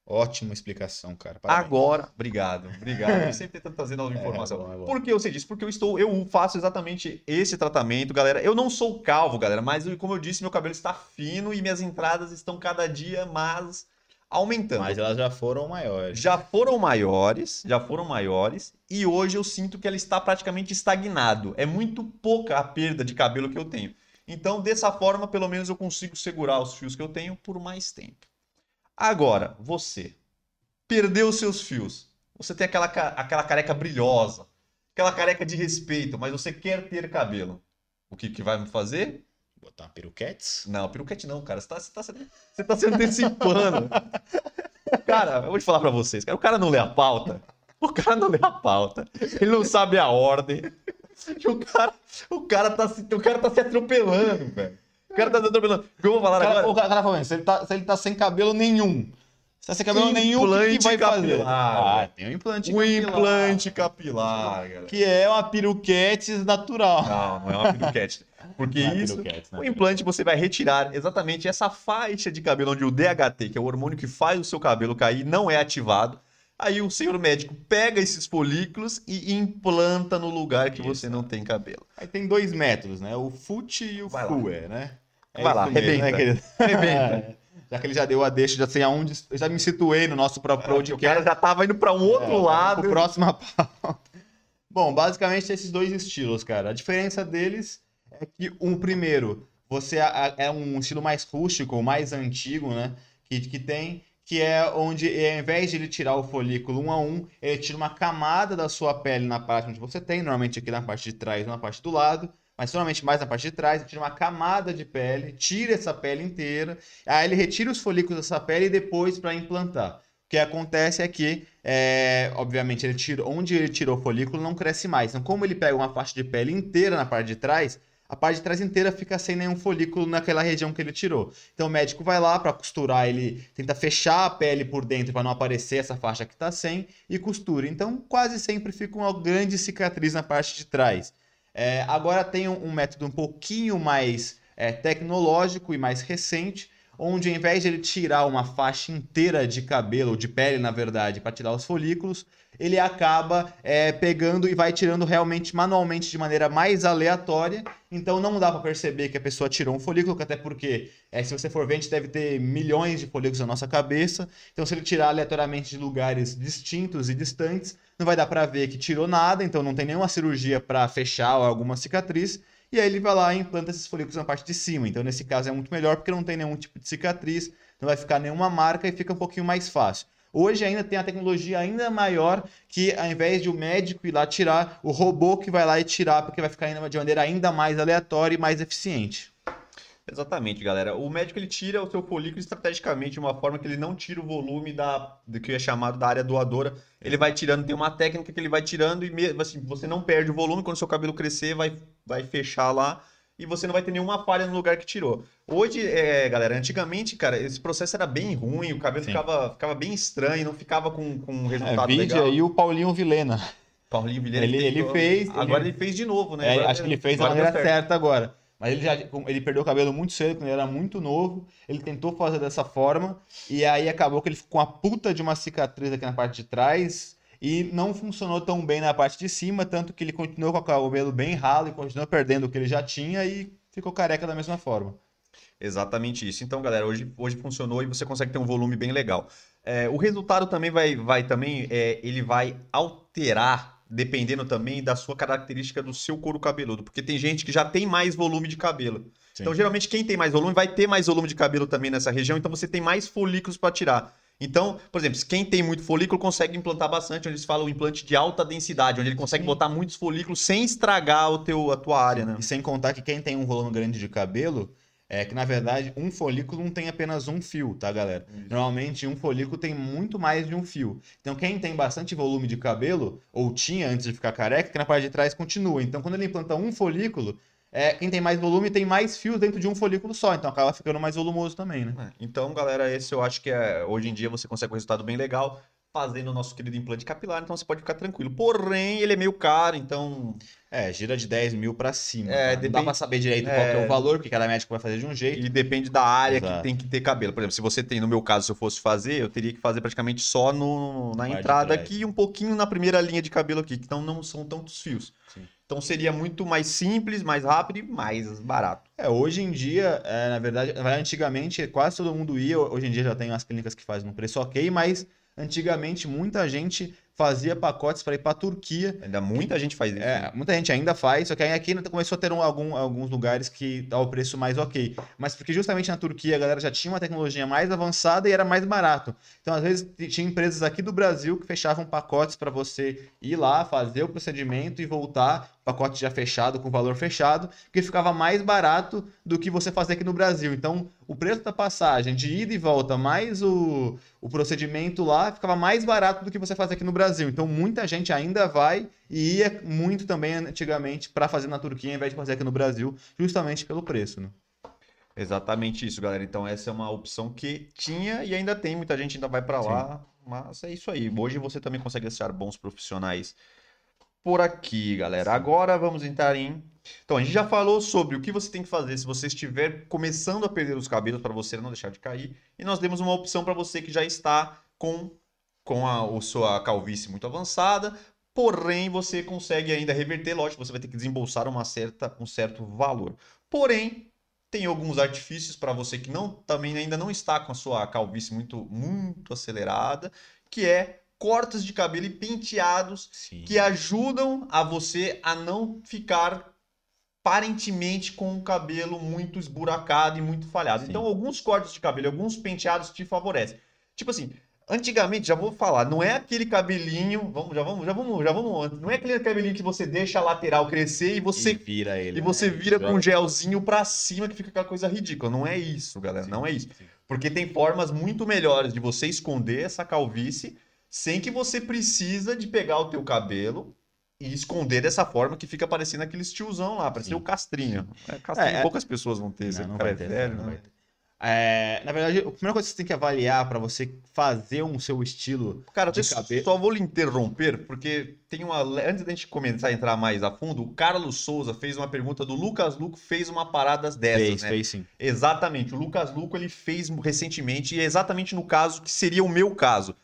Ótima explicação, cara. Parabéns. Agora, obrigado, obrigado. Eu sempre tentando trazer nova (laughs) informação. bom, é bom. Por que eu sei disso? Porque eu estou, eu faço exatamente esse tratamento, galera. Eu não sou calvo, galera, mas como eu disse, meu cabelo está fino e minhas entradas estão cada dia mais aumentando. Mas elas já foram maiores. Já foram maiores, já foram maiores, e hoje eu sinto que ela está praticamente estagnado. É muito pouca a perda de cabelo que eu tenho. Então, dessa forma, pelo menos eu consigo segurar os fios que eu tenho por mais tempo. Agora, você perdeu os seus fios. Você tem aquela, aquela careca brilhosa, aquela careca de respeito, mas você quer ter cabelo. O que, que vai me fazer? Botar peruquetes? Não, peruquete não, cara. Você tá, você tá, se- você tá se antecipando. (laughs) Cara, eu vou te falar pra vocês, cara. O cara não lê a pauta. O cara não lê a pauta. Ele não sabe a ordem. E o cara, o cara, tá, se, o cara tá se atropelando, velho. O cara tá se atropelando. O que eu vou falar O cara, agora? o cara, o cara falando, se ele, tá, se ele tá sem cabelo nenhum. Se sem cabelo nenhum, o que, que vai fazer? capilar. Ah, tem um implante Um capilar. implante capilar, galera. Que é uma peruquetes natural. Não, não é uma peruquete. Porque (laughs) é isso, peruquete, né? o implante você vai retirar exatamente essa faixa de cabelo onde o DHT, que é o hormônio que faz o seu cabelo cair, não é ativado. Aí o senhor médico pega esses folículos e implanta no lugar que você Isso. não tem cabelo. Aí tem dois métodos, né? O FUT e o. FUE, né? É Vai lá, mesmo, arrebenta. querido? Arrebenta. (laughs) Já que ele já deu a deixa, já sei aonde. Eu já me situei no nosso próprio Porque o cara podcast. já tava indo para um outro É, lado. Pro próxima (laughs) pauta. Bom, basicamente esses dois estilos, cara. A diferença deles é que um primeiro, você é um estilo mais rústico, mais antigo, né? Que, que tem, que é onde ao invés de ele tirar o folículo um a um, ele tira uma camada da sua pele na parte onde você tem, normalmente aqui na parte de trás ou na parte do lado, mas normalmente mais na parte de trás, ele tira uma camada de pele, tira essa pele inteira, aí ele retira os folículos dessa pele e depois para implantar. O que acontece é que, é, obviamente, ele tira, onde ele tirou o folículo não cresce mais. Então, como ele pega uma faixa de pele inteira na parte de trás, a parte de trás inteira fica sem nenhum folículo naquela região que ele tirou. Então, o médico vai lá para costurar, ele tenta fechar a pele por dentro para não aparecer essa faixa que está sem e costura. Então, quase sempre fica uma grande cicatriz na parte de trás. É, agora tem um, um método um pouquinho mais é, tecnológico e mais recente, onde ao invés de ele tirar uma faixa inteira de cabelo, de pele, na verdade, para tirar os folículos, ele acaba é, pegando e vai tirando realmente manualmente de maneira mais aleatória. Então não dá para perceber que a pessoa tirou um folículo, até porque é, se você for ver, a gente deve ter milhões de folículos na nossa cabeça. Então se ele tirar aleatoriamente de lugares distintos e distantes, não vai dar para ver que tirou nada, então não tem nenhuma cirurgia para fechar alguma cicatriz. E aí ele vai lá e implanta esses folículos na parte de cima. Então, nesse caso, é muito melhor porque não tem nenhum tipo de cicatriz, não vai ficar nenhuma marca e fica um pouquinho mais fácil. Hoje ainda tem a tecnologia ainda maior que, ao invés de o médico ir lá tirar, o robô que vai lá e tirar, porque vai ficar de maneira ainda mais aleatória e mais eficiente. Exatamente, galera. O médico ele tira o seu folículo estrategicamente de uma forma que ele não tira o volume da, do que é chamado da área doadora. Ele vai tirando, tem uma técnica que ele vai tirando e mesmo assim, você não perde o volume quando seu cabelo crescer, vai, vai fechar lá e você não vai ter nenhuma falha no lugar que tirou. Hoje, é, galera, antigamente, cara, esse processo era bem ruim, o cabelo Sim. ficava, ficava bem estranho, não ficava com, com um É, resultado vídeo legal. aí o Paulinho Vilena. Paulinho Vilhena Ele- ele fez- Agora ele- ele fez de novo, né? É, Agora acho que ele fez da deu maneira certa agora. Mas ele já ele perdeu o cabelo muito cedo, quando ele era muito novo. Ele tentou fazer dessa forma. E aí acabou que ele ficou com uma puta de uma cicatriz aqui na parte de trás. E não funcionou tão bem na parte de cima. Tanto que ele continuou com o cabelo bem ralo e continuou perdendo o que ele já tinha. E ficou careca da mesma forma. Exatamente isso. Então, galera, hoje, hoje funcionou e você consegue ter um volume bem legal. É, o resultado também vai, vai também, é, ele vai alterar dependendo também da sua característica do seu couro cabeludo, porque tem gente que já tem mais volume de cabelo. Sim. Então, geralmente, quem tem mais volume vai ter mais volume de cabelo também nessa região, então você tem mais folículos para tirar. Então, por exemplo, quem tem muito folículo consegue implantar bastante, onde eles falam o implante de alta densidade, onde ele consegue Sim. botar muitos folículos sem estragar o teu, a tua área, né? E sem contar que quem tem um volume grande de cabelo, é que na verdade um folículo não tem apenas um fio, tá, galera? Normalmente um folículo tem muito mais de um fio. Então quem tem bastante volume de cabelo, ou tinha antes de ficar careca, que na parte de trás continua. Então quando ele implanta um folículo, é, quem tem mais volume tem mais fios dentro de um folículo só, então acaba ficando mais volumoso também, né? É, Então, galera, esse eu acho que é, hoje em dia você consegue um resultado bem legal fazendo o nosso querido implante capilar, então você pode ficar tranquilo. Porém, ele é meio caro, então É, gira de 10 mil pra cima. É, tá? Não dá pra saber direito qual É. que é o valor, porque cada médico vai fazer de um jeito. E depende da área Exato. que tem que ter cabelo. Por exemplo, se você tem, no meu caso, se eu fosse fazer, eu teria que fazer praticamente só no, na entrada aqui e um pouquinho na primeira linha de cabelo aqui, então não são tantos fios. Sim. Então seria muito mais simples, mais rápido e mais barato. É, hoje em dia, é, na verdade, antigamente quase todo mundo ia, hoje em dia já tem umas clínicas que fazem um preço ok, mas antigamente muita gente fazia pacotes para ir para Turquia. Ainda muita gente faz isso. É, né? muita gente ainda faz, só que aí aqui começou a ter um- algum- alguns lugares que dá o preço mais ok. Mas porque justamente na Turquia a galera já tinha uma tecnologia mais avançada e era mais barato. Então, às vezes, tinha empresas aqui do Brasil que fechavam pacotes para você ir lá, fazer o procedimento e voltar, pacote já fechado, com valor fechado, porque ficava mais barato do que você fazer aqui no Brasil. Então, o preço da passagem de ida e volta, mais o, o procedimento lá, ficava mais barato do que você fazer aqui no Brasil. Então, muita gente ainda vai e ia muito também antigamente para fazer na Turquia, ao invés de fazer aqui no Brasil, justamente pelo preço, né? Exatamente isso, galera. Então essa é uma opção que tinha e ainda tem, muita gente ainda vai pra lá, mas é isso aí. Hoje você também consegue achar bons profissionais por aqui, galera. Agora vamos entrar em Então, a gente já falou sobre o que você tem que fazer se você estiver começando a perder os cabelos para você não deixar de cair, e nós demos uma opção para você que já está com com a, a sua calvície muito avançada, porém você consegue ainda reverter, lógico, você vai ter que desembolsar uma certa, um certo valor. Porém, tem alguns artifícios para você que não também ainda não está com a sua calvície muito muito acelerada, que é cortes de cabelo e penteados Sim. que ajudam a você a não ficar aparentemente com o cabelo muito esburacado e muito falhado. Sim. Então, alguns cortes de cabelo, alguns penteados te favorecem. Tipo assim, antigamente, já vou falar, não é aquele cabelinho, vamos, já vamos, já vamos, já vamos não é aquele cabelinho que você deixa a lateral crescer e você E vira ele. e você né? vira com um gelzinho pra cima que fica aquela coisa ridícula. Não é isso, galera, Sim, não é isso. sim. Porque tem formas muito melhores de você esconder essa calvície sem que você precisa de pegar o teu cabelo e esconder dessa forma que fica parecendo aqueles tiozão lá, parecendo o castrinho. É, castrinho É, é- poucas pessoas vão ter, Não, não cara vai é ter, velho, não né? vai ter. É, na verdade, a primeira coisa que você tem que avaliar para você fazer um seu estilo Cara, de eu cabelo. só vou lhe interromper, porque tem uma. Antes da gente começar a entrar mais a fundo, o Carlos Souza fez uma pergunta do Lucas Luco, fez uma parada dessas, fez, né? fez sim. Exatamente. O Lucas Luco ele fez recentemente e é exatamente no caso que seria o meu caso.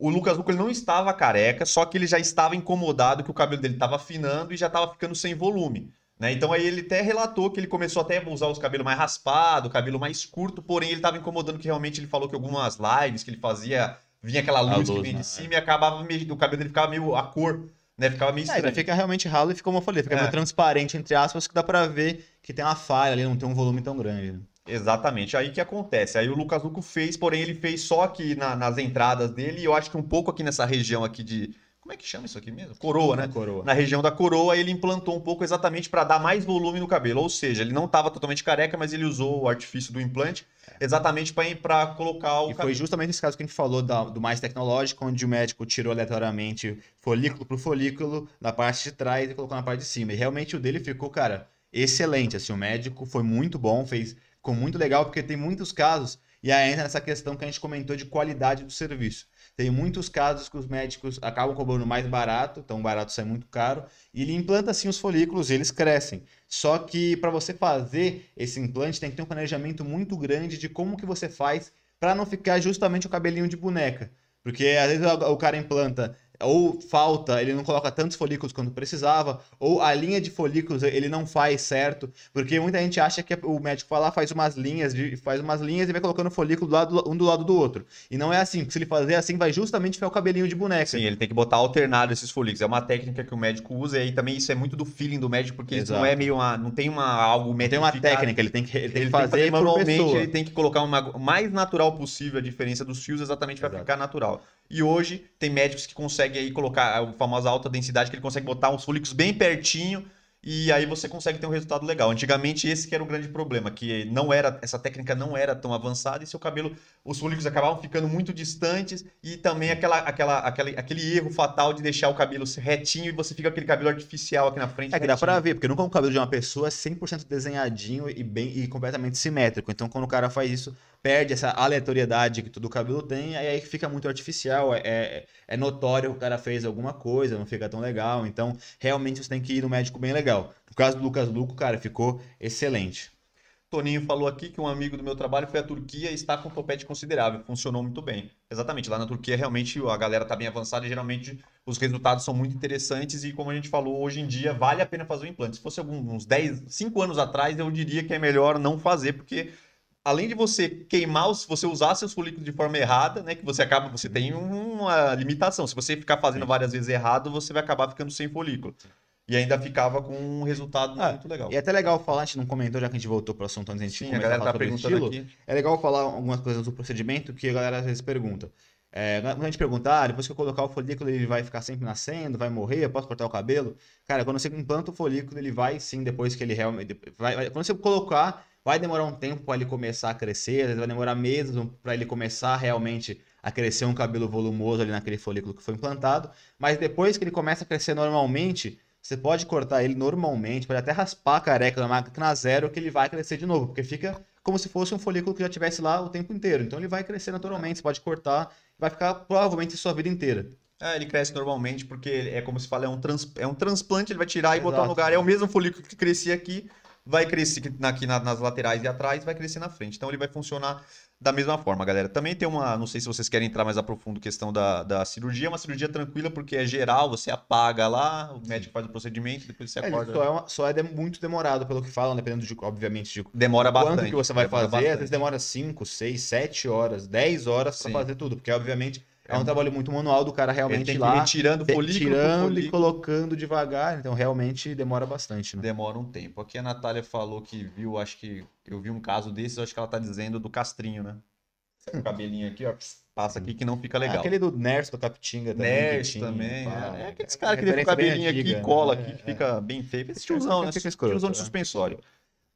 O Lucas Luco não estava careca, só que ele já estava incomodado que o cabelo dele estava afinando e já estava ficando sem volume. Né? Então aí ele até relatou que ele começou até a usar os cabelos mais raspados, cabelo mais curto, porém ele estava incomodando que realmente ele falou que algumas lives que ele fazia, vinha aquela luz, que luz, vinha né? de cima e acabava meio, o cabelo dele ficava meio a cor, né? Ficava meio É, estranho. ele fica realmente ralo e fica como eu falei, fica É. meio transparente, entre aspas, que dá pra ver que tem uma falha ali, não tem um volume tão grande. Exatamente, aí que acontece. Aí o Lucas Luco fez, porém ele fez só aqui na- nas entradas dele e eu acho que um pouco aqui nessa região aqui de. Como é que chama isso aqui mesmo? Coroa, né? Coroa. Na região da coroa, ele implantou um pouco exatamente para dar mais volume no cabelo. Ou seja, ele não estava totalmente careca, mas ele usou o artifício do implante exatamente para colocar o E foi cabelo. justamente esse caso que a gente falou da- do mais tecnológico, onde o médico tirou aleatoriamente folículo por folículo na parte de trás e colocou na parte de cima. E realmente o dele ficou, cara, excelente. Assim, o médico foi muito bom, fez, ficou muito legal, porque tem muitos casos, e aí entra nessa questão que a gente comentou de qualidade do serviço. Tem muitos casos que os médicos acabam cobrando mais barato, então barato sai muito caro, e ele implanta assim os folículos e eles crescem. Só que para você fazer esse implante tem que ter um planejamento muito grande de como que você faz para não ficar justamente o cabelinho de boneca. Porque às vezes o cara implanta ou falta, ele não coloca tantos folículos quanto precisava, ou a linha de folículos ele não faz certo, porque muita gente acha que o médico vai lá, faz umas linhas, de, faz umas linhas e vai colocando folículo do lado, um do lado do outro. E não é assim, porque se ele fazer assim, vai justamente ficar o cabelinho de boneca. Sim, ele tem que botar alternado esses folículos. É uma técnica que o médico usa e aí também isso é muito do feeling do médico, porque isso não é meio uma, não tem uma algo tem uma técnica, ele tem que, ele tem ele que fazer, tem que fazer manualmente, ele tem que colocar o mais natural possível a diferença dos fios exatamente para ficar natural. E hoje tem médicos que conseguem aí colocar a famosa alta densidade, que ele consegue botar os folículos bem pertinho e aí você consegue ter um resultado legal. Antigamente esse que era o grande problema, que não era essa técnica não era tão avançada e seu cabelo, os folículos acabavam ficando muito distantes e também aquela, aquela, aquele, aquele erro fatal de deixar o cabelo retinho e você fica com aquele cabelo artificial aqui na frente. É que retinho. dá pra ver, porque nunca o cabelo de uma pessoa é 100% desenhadinho e bem e completamente simétrico. Então quando o cara faz isso, perde essa aleatoriedade que todo cabelo tem, aí fica muito artificial, é, é, é, notório que o cara fez alguma coisa, não fica tão legal. Então, realmente você tem que ir no médico bem legal. No caso do Lucas Luco, cara, ficou excelente. Toninho falou aqui que um amigo do meu trabalho foi à Turquia e está com um topete considerável. Funcionou muito bem. Exatamente, lá na Turquia realmente a galera está bem avançada e geralmente os resultados são muito interessantes e como a gente falou, hoje em dia vale a pena fazer o implante. Se fosse alguns, uns 10, 5 anos atrás, eu diria que é melhor não fazer, porque além de você queimar, se você usar seus folículos de forma errada, né, que você acaba, você tem uma limitação. Se você ficar fazendo várias vezes errado, você vai acabar ficando sem folículo. E ainda ficava com um resultado ah, muito legal. E é até legal falar, a gente não comentou, já que a gente voltou para o assunto antes a gente Sim, a galera tá perguntando aqui. É legal falar algumas coisas do procedimento que a galera às vezes pergunta. É, quando a gente perguntar, ah, depois que eu colocar o folículo, ele vai ficar sempre nascendo, vai morrer, eu posso cortar o cabelo? Cara, quando você implanta o folículo, ele vai sim, depois que ele realmente. Vai, vai, quando você colocar, Vai demorar um tempo para ele começar a crescer, vai demorar meses para ele começar realmente a crescer um cabelo volumoso ali naquele folículo que foi implantado. Mas depois que ele começa a crescer normalmente, você pode cortar ele normalmente, pode até raspar a careca na máquina zero que ele vai crescer de novo, porque fica como se fosse um folículo que já tivesse lá o tempo inteiro. Então ele vai crescer naturalmente, você pode cortar, vai ficar provavelmente sua vida inteira. É, ele cresce normalmente porque é como se fala, é um, trans, é um transplante, ele vai tirar e Exato. botar no lugar. É o mesmo folículo que crescia aqui, vai crescer aqui nas laterais e atrás, vai crescer na frente. Então ele vai funcionar da mesma forma, galera. Também tem uma, não sei se vocês querem entrar mais a profundo questão da, da cirurgia, é uma cirurgia tranquila porque é geral, você apaga lá, o médico faz o procedimento, depois você é, acorda. Só é, uma, só é muito demorado pelo que falam, dependendo de, obviamente, de demora quanto bastante. que você vai fazer, bastante. às vezes demora 5, 6, 7 horas, 10 horas para fazer tudo, porque obviamente é um trabalho muito manual do cara realmente lá. tirando folículo Tirando folículo. e colocando devagar. Então, realmente demora bastante. Né? Demora um tempo. Aqui a Natália falou que viu, acho que. Eu vi um caso desses, acho que ela tá dizendo do castrinho, né? O cabelinho aqui, ó. Passa aqui que não fica legal. É aquele do Nerso, do Capitinga também. Nerso também. Pá, é, é aqueles caras que deixam o cabelinho aqui e cola né? aqui, que fica bem feio. Esse tiozão, né? Tiozão de suspensório.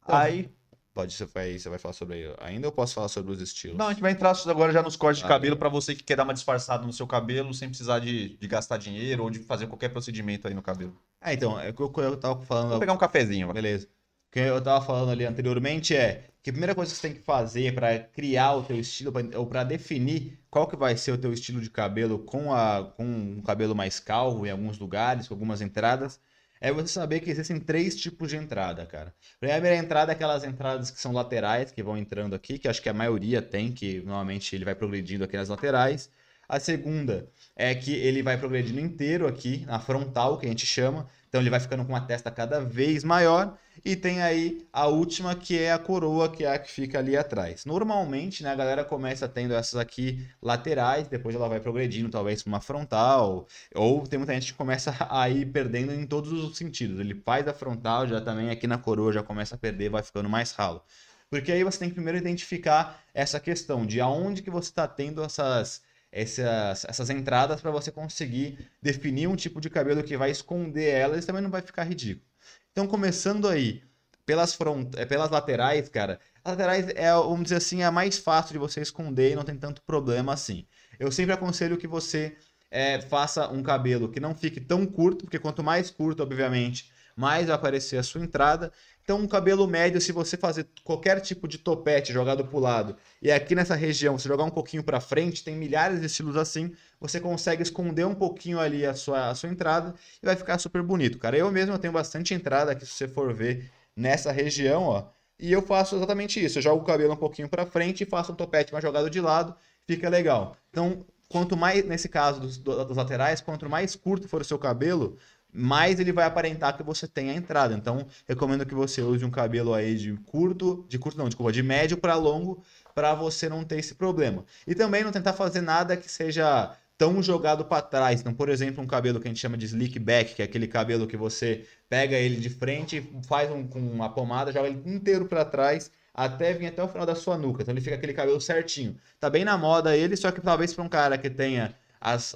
Então, Aí Pode, você vai, você vai falar sobre ainda ou posso falar sobre os estilos? Não, a gente vai entrar agora já nos cortes de ah, cabelo para você que quer dar uma disfarçada no seu cabelo sem precisar de, de gastar dinheiro ou de fazer qualquer procedimento aí no cabelo. Ah, então, é o que eu, eu tava falando. Vou pegar um cafezinho. Beleza. O que eu tava falando ali anteriormente é que a primeira coisa que você tem que fazer para criar o teu estilo ou para definir qual que vai ser o teu estilo de cabelo com, a, com um cabelo mais calvo em alguns lugares, com algumas entradas, é você saber que existem três tipos de entrada, cara. A primeira entrada é aquelas entradas que são laterais, que vão entrando aqui, que acho que a maioria tem, que normalmente ele vai progredindo aqui nas laterais. A segunda é que ele vai progredindo inteiro aqui, na frontal, que a gente chama. Então ele vai ficando com a testa cada vez maior. E tem aí a última, que é a coroa, que é a que fica ali atrás. Normalmente, né, a galera começa tendo essas aqui laterais, depois ela vai progredindo, talvez para uma frontal. Ou tem muita gente que começa (laughs) a ir perdendo em todos os sentidos. Ele faz a frontal, já também aqui na coroa já começa a perder, vai ficando mais ralo. Porque aí você tem que primeiro identificar essa questão de aonde que você está tendo essas essas, essas entradas para você conseguir definir um tipo de cabelo que vai esconder elas e também não vai ficar ridículo. Então, começando aí pelas, front... Eh, pelas laterais, cara, as laterais é, vamos dizer assim, a mais fácil de você esconder e não tem tanto problema assim. Eu sempre aconselho que você é, faça um cabelo que não fique tão curto, porque quanto mais curto, obviamente, mais vai aparecer a sua entrada. Então, um cabelo médio, se você fazer qualquer tipo de topete jogado para o lado e aqui nessa região você jogar um pouquinho para frente, tem milhares de estilos assim, você consegue esconder um pouquinho ali a sua, a sua entrada e vai ficar super bonito, cara. Eu mesmo eu tenho bastante entrada aqui, se você for ver nessa região, ó. E eu faço exatamente isso. Eu jogo o cabelo um pouquinho para frente e faço um topete mais jogado de lado, fica legal. Então, quanto mais, nesse caso dos, dos laterais, quanto mais curto for o seu cabelo, mais ele vai aparentar que você tem a entrada. Então, recomendo que você use um cabelo aí de curto, de curto não, desculpa, de médio para longo, para você não ter esse problema. E também não tentar fazer nada que seja tão jogado para trás. Então, por exemplo, um cabelo que a gente chama de slick back, que é aquele cabelo que você pega ele de frente, faz um, com uma pomada, joga ele inteiro para trás até vir até o final da sua nuca. Então ele fica aquele cabelo certinho. Tá bem na moda ele, só que talvez para um cara que tenha as,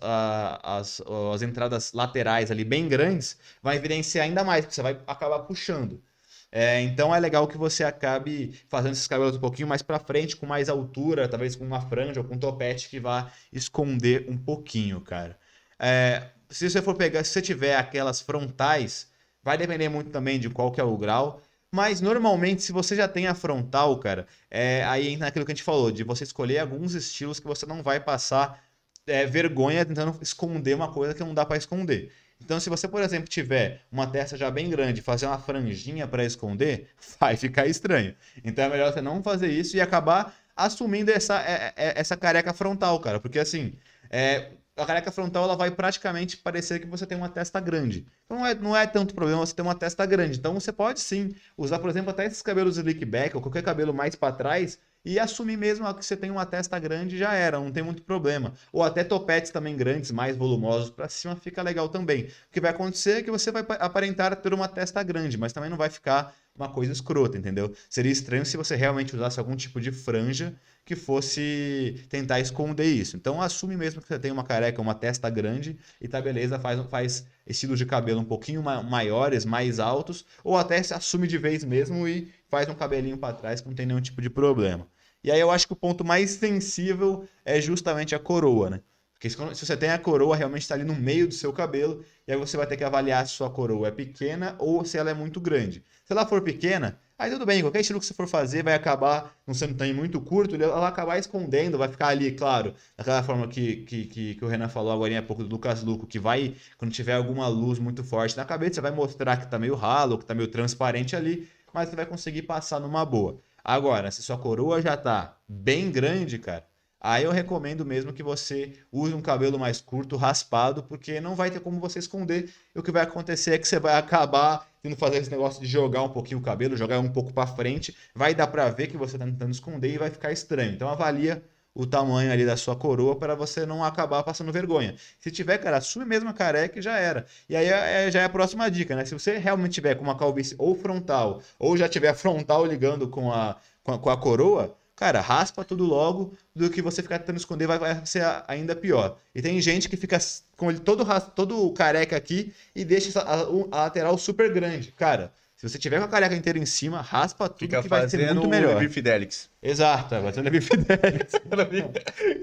as, as entradas laterais ali bem grandes, vai evidenciar ainda mais, porque você vai acabar puxando. É, então é legal que você acabe fazendo esses cabelos um pouquinho mais para frente, com mais altura, talvez com uma franja ou com um topete que vá esconder um pouquinho, cara. É, se você for pegar, se você tiver aquelas frontais, vai depender muito também de qual que é o grau. Mas normalmente, se você já tem a frontal, cara, é, aí entra naquilo que a gente falou, de você escolher alguns estilos que você não vai passar é, vergonha tentando esconder uma coisa que não dá para esconder. Então, se você, por exemplo, tiver uma testa já bem grande, fazer uma franjinha para esconder, (laughs) vai ficar estranho. Então é melhor você não fazer isso e acabar assumindo essa, é, é, essa careca frontal, cara. Porque assim, é, a careca frontal ela vai praticamente parecer que você tem uma testa grande. Então não é, não é tanto problema você ter uma testa grande. Então você pode sim usar, por exemplo, até esses cabelos slick back ou qualquer cabelo mais para trás e assumir mesmo que você tem uma testa grande já era, não tem muito problema. Ou até topetes também grandes, mais volumosos para cima, fica legal também. O que vai acontecer é que você vai aparentar ter uma testa grande, mas também não vai ficar uma coisa escrota, entendeu? Seria estranho se você realmente usasse algum tipo de franja que fosse tentar esconder isso. Então assume mesmo que você tem uma careca, uma testa grande e tá beleza, faz, faz estilos de cabelo um pouquinho maiores, mais altos, ou até se assume de vez mesmo e faz um cabelinho para trás que não tem nenhum tipo de problema. E aí eu acho que o ponto mais sensível é justamente a coroa, né? Porque se você tem a coroa, realmente está ali no meio do seu cabelo, e aí você vai ter que avaliar se sua coroa é pequena ou se ela é muito grande. Se ela for pequena, aí tudo bem, qualquer estilo que você for fazer vai acabar, não sendo tão muito curto, ela vai acabar escondendo, vai ficar ali, claro, daquela forma que, que, que, que o Renan falou agora há pouco do Lucas Luco, que vai, quando tiver alguma luz muito forte na cabeça, você vai mostrar que está meio ralo, que está meio transparente ali, mas você vai conseguir passar numa boa. Agora, se sua coroa já tá bem grande, cara, aí eu recomendo mesmo que você use um cabelo mais curto, raspado, porque não vai ter como você esconder. E o que vai acontecer é que você vai acabar tendo que fazer esse negócio de jogar um pouquinho o cabelo, jogar um pouco para frente, vai dar para ver que você tá tentando esconder e vai ficar estranho. Então avalia o tamanho ali da sua coroa para você não acabar passando vergonha. Se tiver, cara, assume mesmo a careca e já era. E aí é, já é a próxima dica, né? Se você realmente tiver com uma calvície ou frontal, ou já tiver frontal ligando com a, com a, com a coroa, cara, raspa tudo logo do que você ficar tentando esconder, vai, vai ser ainda pior. E tem gente que fica com ele todo, todo careca aqui e deixa a, a lateral super grande. Cara, se você tiver com a careca inteira em cima, raspa tudo Fica que vai ser muito melhor. Levi Fidelix. Exato, vai ser o Levi Fidelix.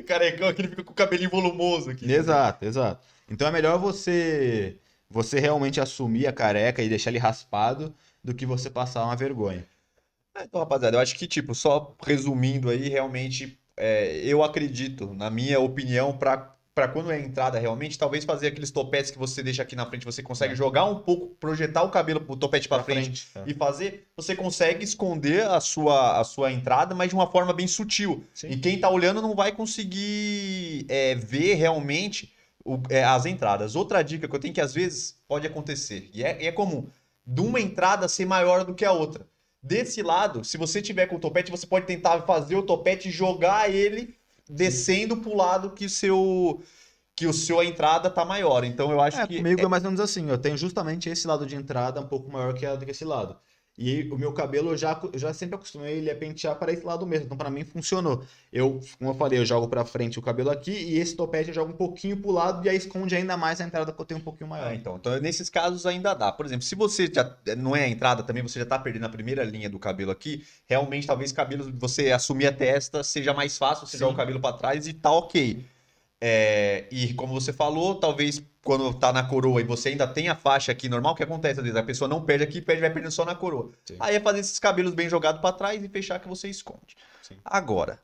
Carecão aqui, ele fica com o cabelinho volumoso aqui. Exato, exato. Então é melhor você você realmente assumir a careca e deixar ele raspado do que você passar uma vergonha. É, então, rapaziada, eu acho que, tipo, só resumindo aí, realmente, é, eu acredito, na minha opinião, para para quando é entrada realmente, talvez fazer aqueles topetes que você deixa aqui na frente, você consegue é. jogar um pouco, projetar o cabelo, o topete para frente, frente é. e fazer, você consegue esconder a sua, a sua entrada, mas de uma forma bem sutil. Sim. E quem tá olhando não vai conseguir é, ver realmente o, é, as entradas. Outra dica que eu tenho que às vezes pode acontecer, e é, é comum, de uma entrada ser maior do que a outra. Desse lado, se você tiver com o topete, você pode tentar fazer o topete e jogar ele descendo pro lado que o seu que o seu entrada tá maior. Então eu acho é, que comigo é... é mais ou menos assim, eu tenho justamente esse lado de entrada um pouco maior que, a, que esse lado. E o meu cabelo eu já, eu já sempre acostumei ele a pentear para esse lado mesmo. Então, para mim, funcionou. Eu, como eu falei, eu jogo para frente o cabelo aqui e esse topete eu jogo um pouquinho pro lado e aí esconde ainda mais a entrada que eu tenho um pouquinho maior. É, então, então, nesses casos ainda dá. Por exemplo, se você já não é a entrada também, você já tá perdendo a primeira linha do cabelo aqui, realmente talvez cabelo, você assumir a testa seja mais fácil, você joga o cabelo para trás e tá ok. É, e como você falou, talvez quando tá na coroa e você ainda tem a faixa aqui normal, o que acontece às vezes? A pessoa não perde aqui, perde, vai perdendo só na coroa. Sim. Aí é fazer esses cabelos bem jogados para trás e fechar que você esconde. Sim. Agora,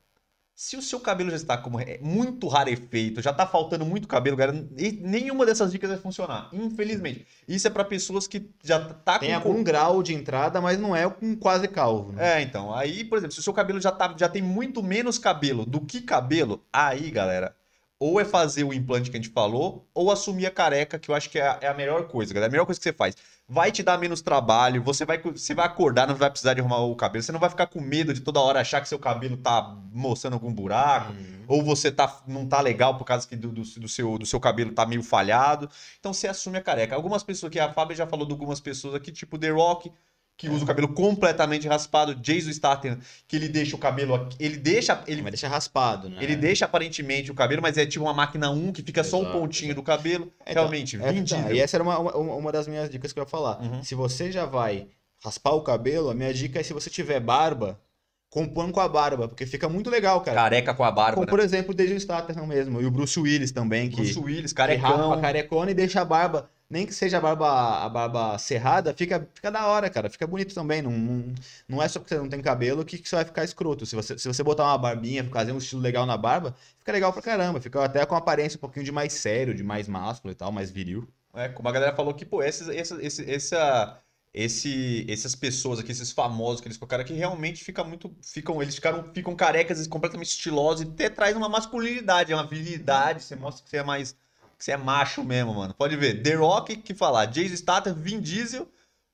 se o seu cabelo já está como é muito rarefeito, já tá faltando muito cabelo, galera, nenhuma dessas dicas vai funcionar, infelizmente. Isso é para pessoas que já tá tem com algum grau de entrada, mas não é com quase calvo. Né? É, então, aí, por exemplo, se o seu cabelo já tá já tem muito menos cabelo do que cabelo, aí, galera, ou é fazer o implante que a gente falou, ou assumir a careca, que eu acho que é a, é a melhor coisa, galera. É a melhor coisa que você faz. Vai te dar menos trabalho, você vai, você vai acordar, não vai precisar de arrumar o cabelo, você não vai ficar com medo de toda hora achar que seu cabelo tá mostrando algum buraco, Uhum. ou você tá, não tá legal por causa que do, do, do seu, do seu cabelo tá meio falhado. Então você assume a careca. Algumas pessoas, que a Fábio já falou de algumas pessoas aqui, tipo The Rock, que usa o cabelo completamente raspado, Jason Statham, que ele deixa o cabelo ele deixa, ele Mas deixa raspado, né? ele deixa aparentemente o cabelo, mas é tipo uma máquina 1 que fica só um Exato, pontinho do cabelo. Então, Realmente, É, Vin tá, Diesel. e essa era uma, uma, uma das minhas dicas que eu ia falar. Uhum. Se você já vai raspar o cabelo, a minha dica é se você tiver barba, compõe com a barba, porque fica muito legal, cara. Careca com a barba. Como, né? por exemplo, o Jason Statham mesmo, e o Bruce Willis também, que, Bruce Willis, que carecão. raspa a carecona e deixa a barba, nem que seja a barba, a barba cerrada, fica, fica da hora, cara, fica bonito também, não, não, não é só porque você não tem cabelo que, que você vai ficar escroto, se você, se você botar uma barbinha, fazer um estilo legal na barba, fica legal pra caramba, fica até com aparência um pouquinho de mais sério, de mais másculo e tal, mais viril. É, como a galera falou que, pô, esses, esse, essa, esse, essas pessoas aqui, esses famosos que eles colocaram aqui, realmente fica muito. Ficam, eles ficaram, ficam carecas completamente estilosos e até traz uma masculinidade, uma virilidade. Você mostra que você é mais. Você é macho mesmo, mano. Pode ver. The Rock, que falar, Jason Statham, Vin Diesel,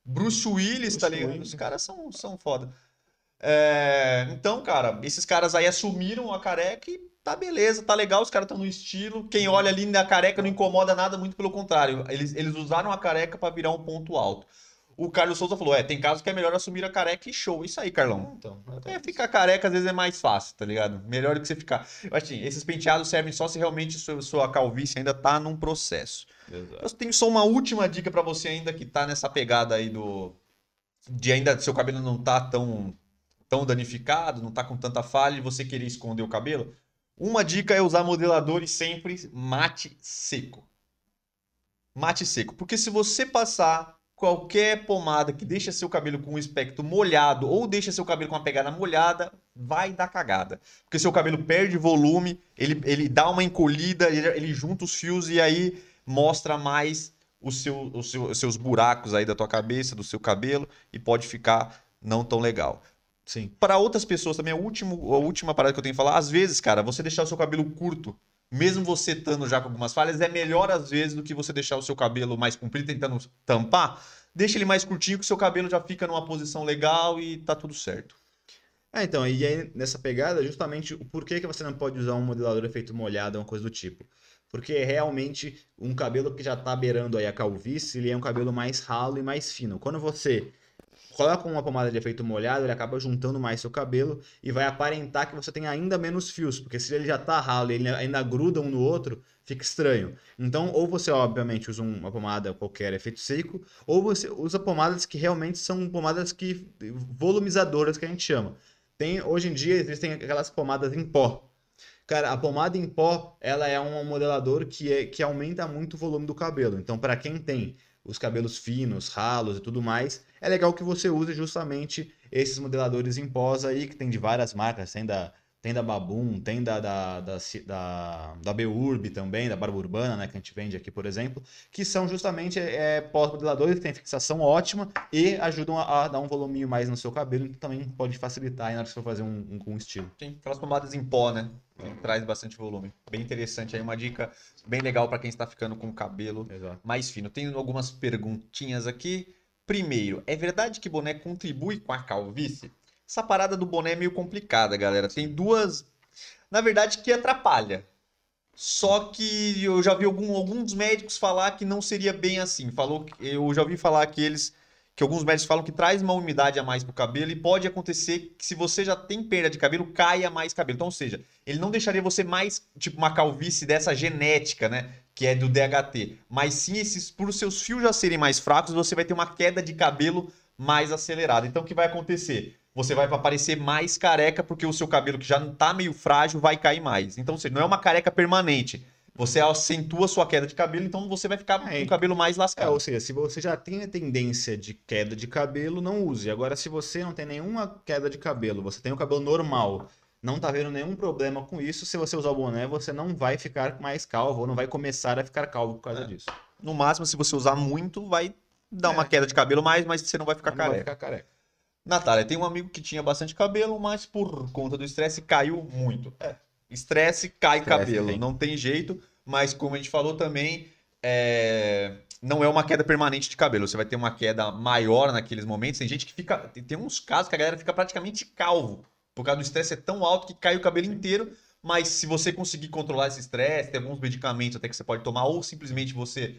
Bruce Willis, Bruce tá ligado? Willis. Os caras são, são foda. É, então, cara, esses caras aí assumiram a careca e tá beleza, tá legal, os caras estão no estilo. Quem olha ali na careca não incomoda nada, muito pelo contrário. Eles, eles usaram a careca pra virar um ponto alto. O Carlos Souza falou: é, tem casos que é melhor assumir a careca e show. Isso aí, Carlão. Então, É, ficar careca às vezes é mais fácil, tá ligado? Melhor do que você ficar. Eu acho assim, esses penteados servem só se realmente sua, sua calvície ainda tá num processo. Eu tenho só uma última dica pra você ainda que tá nessa pegada aí do. De ainda seu cabelo não tá tão, tão danificado, não tá com tanta falha e você querer esconder o cabelo. Uma dica é usar modeladores sempre mate seco. Mate seco. Porque se você passar qualquer pomada que deixa seu cabelo com um aspecto molhado ou deixa seu cabelo com uma pegada molhada, vai dar cagada. Porque seu cabelo perde volume, ele, ele dá uma encolhida, ele, ele junta os fios e aí mostra mais o seu, o seu- os seus buracos aí da tua cabeça, do seu cabelo e pode ficar não tão legal. Sim. Para outras pessoas também, a, último, a última parada que eu tenho que falar, às vezes, cara, você deixar o seu cabelo curto, mesmo você estando já com algumas falhas, é melhor às vezes do que você deixar o seu cabelo mais comprido tentando tampar. Deixa ele mais curtinho que o seu cabelo já fica numa posição legal e tá tudo certo. É, então, e aí nessa pegada, justamente o porquê que você não pode usar um modelador efeito molhado, uma coisa do tipo. Porque realmente um cabelo que já tá beirando aí a calvície, ele é um cabelo mais ralo e mais fino. Quando você coloca uma pomada de efeito molhado, ele acaba juntando mais seu cabelo e vai aparentar que você tem ainda menos fios, porque se ele já tá ralo e ele ainda gruda um no outro, fica estranho. Então, ou você obviamente usa uma pomada qualquer efeito seco, ou você usa pomadas que realmente são pomadas que volumizadoras que a gente chama. Tem, hoje em dia existem aquelas pomadas em pó. Cara, a pomada em pó, ela é um modelador que, é, que aumenta muito o volume do cabelo. Então, para quem tem os cabelos finos, ralos e tudo mais, é legal que você use justamente esses modeladores em pós aí, que tem de várias marcas. Tem da, tem da Babum, tem da, da, da, da, da Beurb também, da Barba Urbana, né, que a gente vende aqui, por exemplo, que são justamente é, pós-modeladores que têm fixação ótima e ajudam a, a dar um voluminho mais no seu cabelo, então também pode facilitar aí na hora que você for fazer um, um, um estilo. Tem aquelas pomadas em pó, né? Traz bastante volume. Bem interessante aí, uma dica bem legal para quem está ficando com o cabelo Exato. mais fino. Tenho algumas perguntinhas aqui. Primeiro, é verdade que boné contribui com a calvície? Essa parada do boné é meio complicada, galera. Tem duas. Na verdade, que atrapalha. Só que eu já vi algum- alguns médicos falar que não seria bem assim. Falou eu já ouvi falar que eles. Que alguns médicos falam que traz uma umidade a mais pro cabelo e pode acontecer que se você já tem perda de cabelo, caia mais cabelo. Então, ou seja, ele não deixaria você mais, tipo, uma calvície dessa genética, né? Que é do DHT. Mas sim, esses, por seus fios já serem mais fracos, você vai ter uma queda de cabelo mais acelerada. Então, o que vai acontecer? Você vai aparecer mais careca, porque o seu cabelo, que já não tá meio frágil, vai cair mais. Então, seja, não é uma careca permanente. Você acentua a sua queda de cabelo, então você vai ficar É, com o cabelo mais É, lascado. ou seja, se você já tem a tendência de queda de cabelo, não use. Agora, se você não tem nenhuma queda de cabelo, você tem o cabelo normal, não tá vendo nenhum problema com isso, se você usar o boné, você não vai ficar mais calvo, ou não vai começar a ficar calvo por causa É. disso. No máximo, se você usar muito, vai dar uma É. queda de cabelo mais, mas você não vai ficar Não vai careca. ficar careca. Natália, tem um amigo que tinha bastante cabelo, mas por conta do estresse caiu muito. É, Estresse, cai cabelo. Não tem jeito, mas como a gente falou também, é, não é uma queda permanente de cabelo. Você vai ter uma queda maior naqueles momentos. Tem gente que fica. Tem tem uns casos que a galera fica praticamente calvo. Por causa do estresse é tão alto que cai o cabelo inteiro. Mas se você conseguir controlar esse estresse, tem alguns medicamentos até que você pode tomar, ou simplesmente você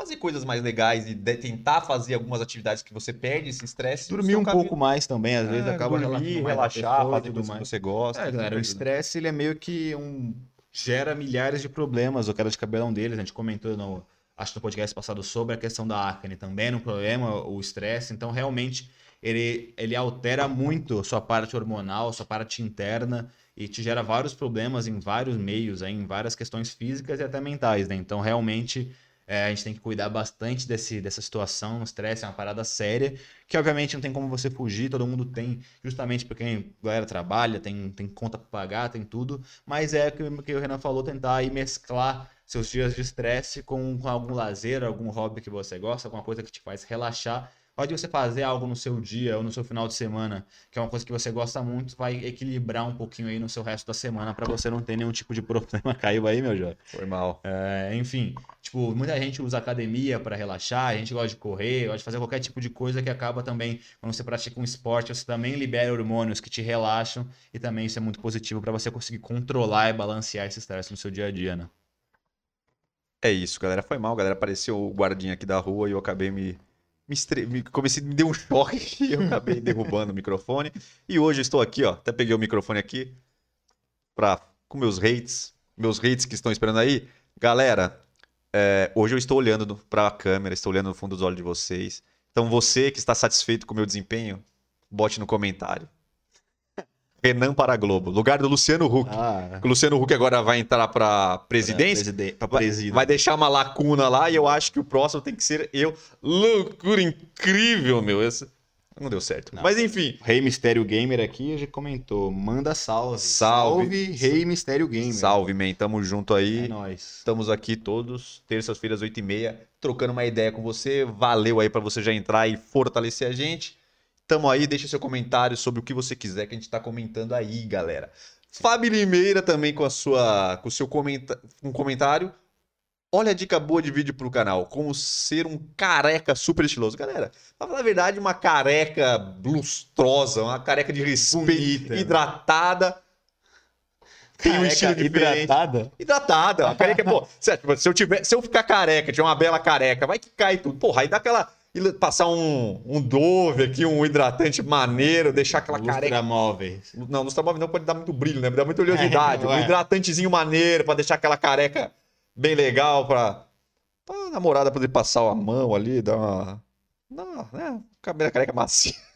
fazer coisas mais legais e tentar fazer algumas atividades que você perde esse estresse. Dormir um pouco mais também, às vezes É, acaba dormir, relaxar, fazer tudo mais. que você gosta. É, galera, o estresse ele é meio que um gera milhares de problemas. O cara de cabelo é um deles. A gente comentou no acho que no podcast passado sobre a questão da acne também, no problema o estresse. Então realmente ele ele altera muito sua parte hormonal, sua parte interna e te gera vários problemas em vários meios, em várias questões físicas e até mentais, né? Então realmente é, a gente tem que cuidar bastante desse, dessa situação. O estresse é uma parada séria, que obviamente não tem como você fugir, todo mundo tem, justamente porque a galera trabalha, tem, tem conta pra pagar, tem tudo. Mas é o que, que o Renan falou, tentar aí mesclar seus dias de estresse com, com algum lazer, algum hobby que você gosta, alguma coisa que te faz relaxar. Pode você fazer algo no seu dia ou no seu final de semana, que é uma coisa que você gosta muito, vai equilibrar um pouquinho aí no seu resto da semana pra você não ter nenhum tipo de (laughs) problema. Caiu aí, meu jovem? Foi mal. É, enfim, tipo, muita gente usa academia para relaxar, a gente gosta de correr, gosta de fazer qualquer tipo de coisa que acaba também, quando você pratica um esporte, você também libera hormônios que te relaxam e também isso é muito positivo para você conseguir controlar e balancear esse estresse no seu dia a dia, né? É isso, galera. Foi mal, galera. Apareceu o guardinha aqui da rua e eu acabei me. Me, estre... me comecei, me deu um choque (laughs) e eu acabei derrubando o microfone. E hoje eu estou aqui, ó. Até peguei o microfone aqui pra... com meus hates. Meus hates que estão esperando aí. Galera, é, hoje eu estou olhando no- pra câmera, estou olhando no fundo dos olhos de vocês. Então você que está satisfeito com o meu desempenho, bote no comentário. Renan para a Globo. Lugar do Luciano Huck. Ah, O Luciano Huck agora vai entrar pra presidência. Para Vai, vai deixar uma lacuna lá e eu acho que o próximo tem que ser eu. Loucura incrível, meu. Esse... Não deu certo. Não. Mas enfim. Rei Mistério Gamer aqui já comentou, manda salve. Salve. Rei Mistério Gamer. Salve, man. Tamo junto aí. É nóis. Estamos aqui todos, terças-feiras, 8h30, trocando uma ideia com você. Valeu aí pra você já entrar e fortalecer a gente. Tamo aí, deixa seu comentário sobre o que você quiser que a gente tá comentando aí, galera. Fábio Limeira também com a sua, com o seu comenta, um comentário. Olha a dica boa de vídeo pro canal, como ser um careca super estiloso. Galera, pra falar a verdade, uma careca lustrosa, uma careca de respeito, Bonita. hidratada. Tem um estilo diferente. hidratada. Hidratada. A careca, pô, se eu tiver, se eu ficar careca, tiver uma bela careca, vai que cai tudo. Porra, aí dá aquela. Passar um, um Dove aqui, um hidratante maneiro, deixar aquela careca. Lustra móveis. Não, nos móvel não pode dar muito brilho, né? Dá muita oleosidade. É, um hidratantezinho maneiro pra deixar aquela careca bem legal pra, pra namorada poder passar a mão ali, dar uma. Não, né? Cabelo careca macia. (laughs)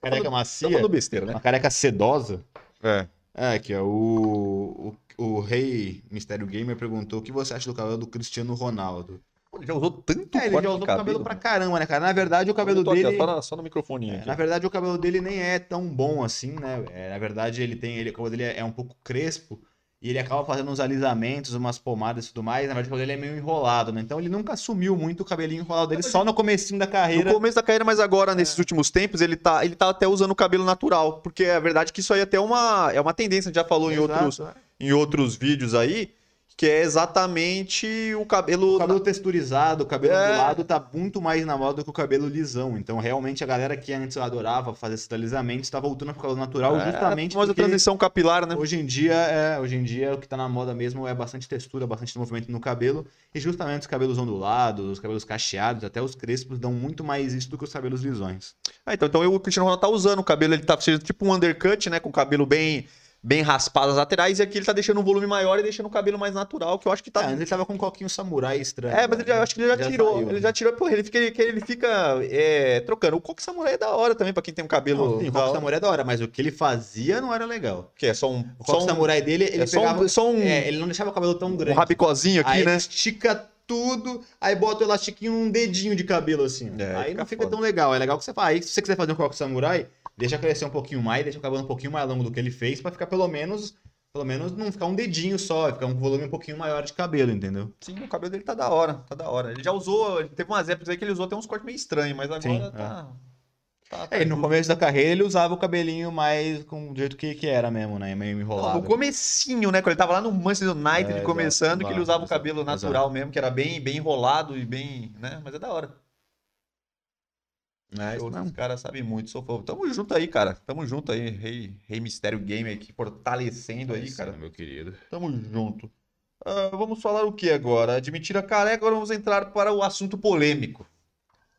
Careca Tô macia. falando besteira, né? Uma careca sedosa. É. É, aqui, ó. O, o, o Rei Mistério Gamer perguntou o que você acha do cabelo do Cristiano Ronaldo. Ele já usou tanto É, ele já usou cabelo, cabelo pra caramba, né, cara? Na verdade, o cabelo aqui, dele. só, na- só no microfoninho. É, na verdade, o cabelo dele nem é tão bom assim, né? É, na verdade, ele tem. Ele, o cabelo dele é um pouco crespo. E ele acaba fazendo uns alisamentos, umas pomadas e tudo mais. Na verdade, o cabelo dele é meio enrolado, né? Então ele nunca assumiu muito o cabelinho enrolado dele, só no comecinho da carreira. No começo da carreira, mas agora, nesses últimos tempos, ele tá, ele tá até usando o cabelo natural. Porque é verdade que isso aí até é uma, é uma tendência, a gente já falou em Exato, outros, é. em outros vídeos aí, que é exatamente o cabelo. O cabelo texturizado, o cabelo É. ondulado tá muito mais na moda do que o cabelo lisão. Então, realmente, a galera que antes adorava fazer esses alisamentos tá voltando pro cabelo natural É, justamente a famosa porque transição capilar, né? hoje em dia, é, hoje em dia o que tá na moda mesmo é bastante textura, bastante movimento no cabelo. E justamente os cabelos ondulados, os cabelos cacheados, até os crespos dão muito mais isso do que os cabelos lisões. Ah, então, então o Cristiano Ronaldo tá usando o cabelo, ele tá sendo tipo um undercut, né? Com o cabelo bem, bem raspado as laterais, e aqui ele tá deixando um volume maior e deixando o cabelo mais natural, que eu acho que Tá, antes ele tava com um coquinho samurai estranho. É, mas ele já, eu acho que ele já, Já tirou. saiu, ele né? já tirou, porra, ele fica, ele, fica é, trocando. O coque samurai é da hora também, pra quem tem um cabelo. Não, sim, o coque samurai é da hora, mas o que ele fazia não era legal. Que é só um. O coque um, samurai dele, ele é só pegava... um, só um, É, ele não deixava o cabelo tão um grande. rabicozinho aqui, aí né? ele estica tudo, aí bota o elastiquinho num dedinho de cabelo assim. É, aí fica não fica foda. tão legal. É legal que você faz. Aí se você quiser fazer um coque samurai, deixa crescer um pouquinho mais, deixa o cabelo um pouquinho mais longo do que ele fez pra ficar pelo menos, pelo menos não ficar um dedinho só, ficar um volume um pouquinho maior de cabelo, entendeu? Sim, o cabelo dele tá da hora, tá da hora. Ele já usou, teve umas épocas aí que ele usou até uns cortes meio estranhos, mas agora Sim, tá. Tá, tá É, no começo da carreira ele usava o cabelinho mais com do jeito que, que era mesmo, né? Meio enrolado. no comecinho, né? Quando ele tava lá no Manchester United É, começando, exato, que ele usava o exato, cabelo exato. natural mesmo, que era bem, bem enrolado e bem. né? Mas é da hora. É, isso Os mesmo. caras sabem muito, sou fã. Tamo junto aí, cara. Tamo junto aí. Rei, Rei Mistério Game aqui, fortalecendo aí, cara. meu querido. Tamo junto. Ah, vamos falar o que agora? De mentira careca, agora vamos entrar para o assunto polêmico.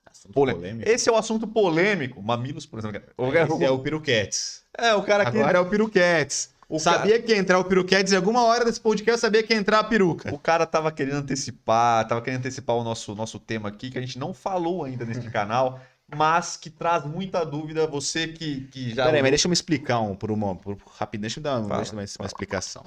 Assunto Polêmico. polêmico. Esse é o assunto polêmico. Mamilos, por exemplo. O Esse é o Piruquetes. É, o cara que. Agora é o Piruquetes. O sabia que ia entrar o Piruquetes em alguma hora desse podcast, sabia que ia entrar a peruca. O cara tava querendo antecipar, tava querendo antecipar o nosso, nosso tema aqui, que a gente não falou ainda neste canal, mas que traz muita dúvida. Você que, que já. Peraí, mas deixa eu me explicar um, por uma. Por, rápido, deixa eu dar uma, Fala, deixa eu dar uma fala. explicação.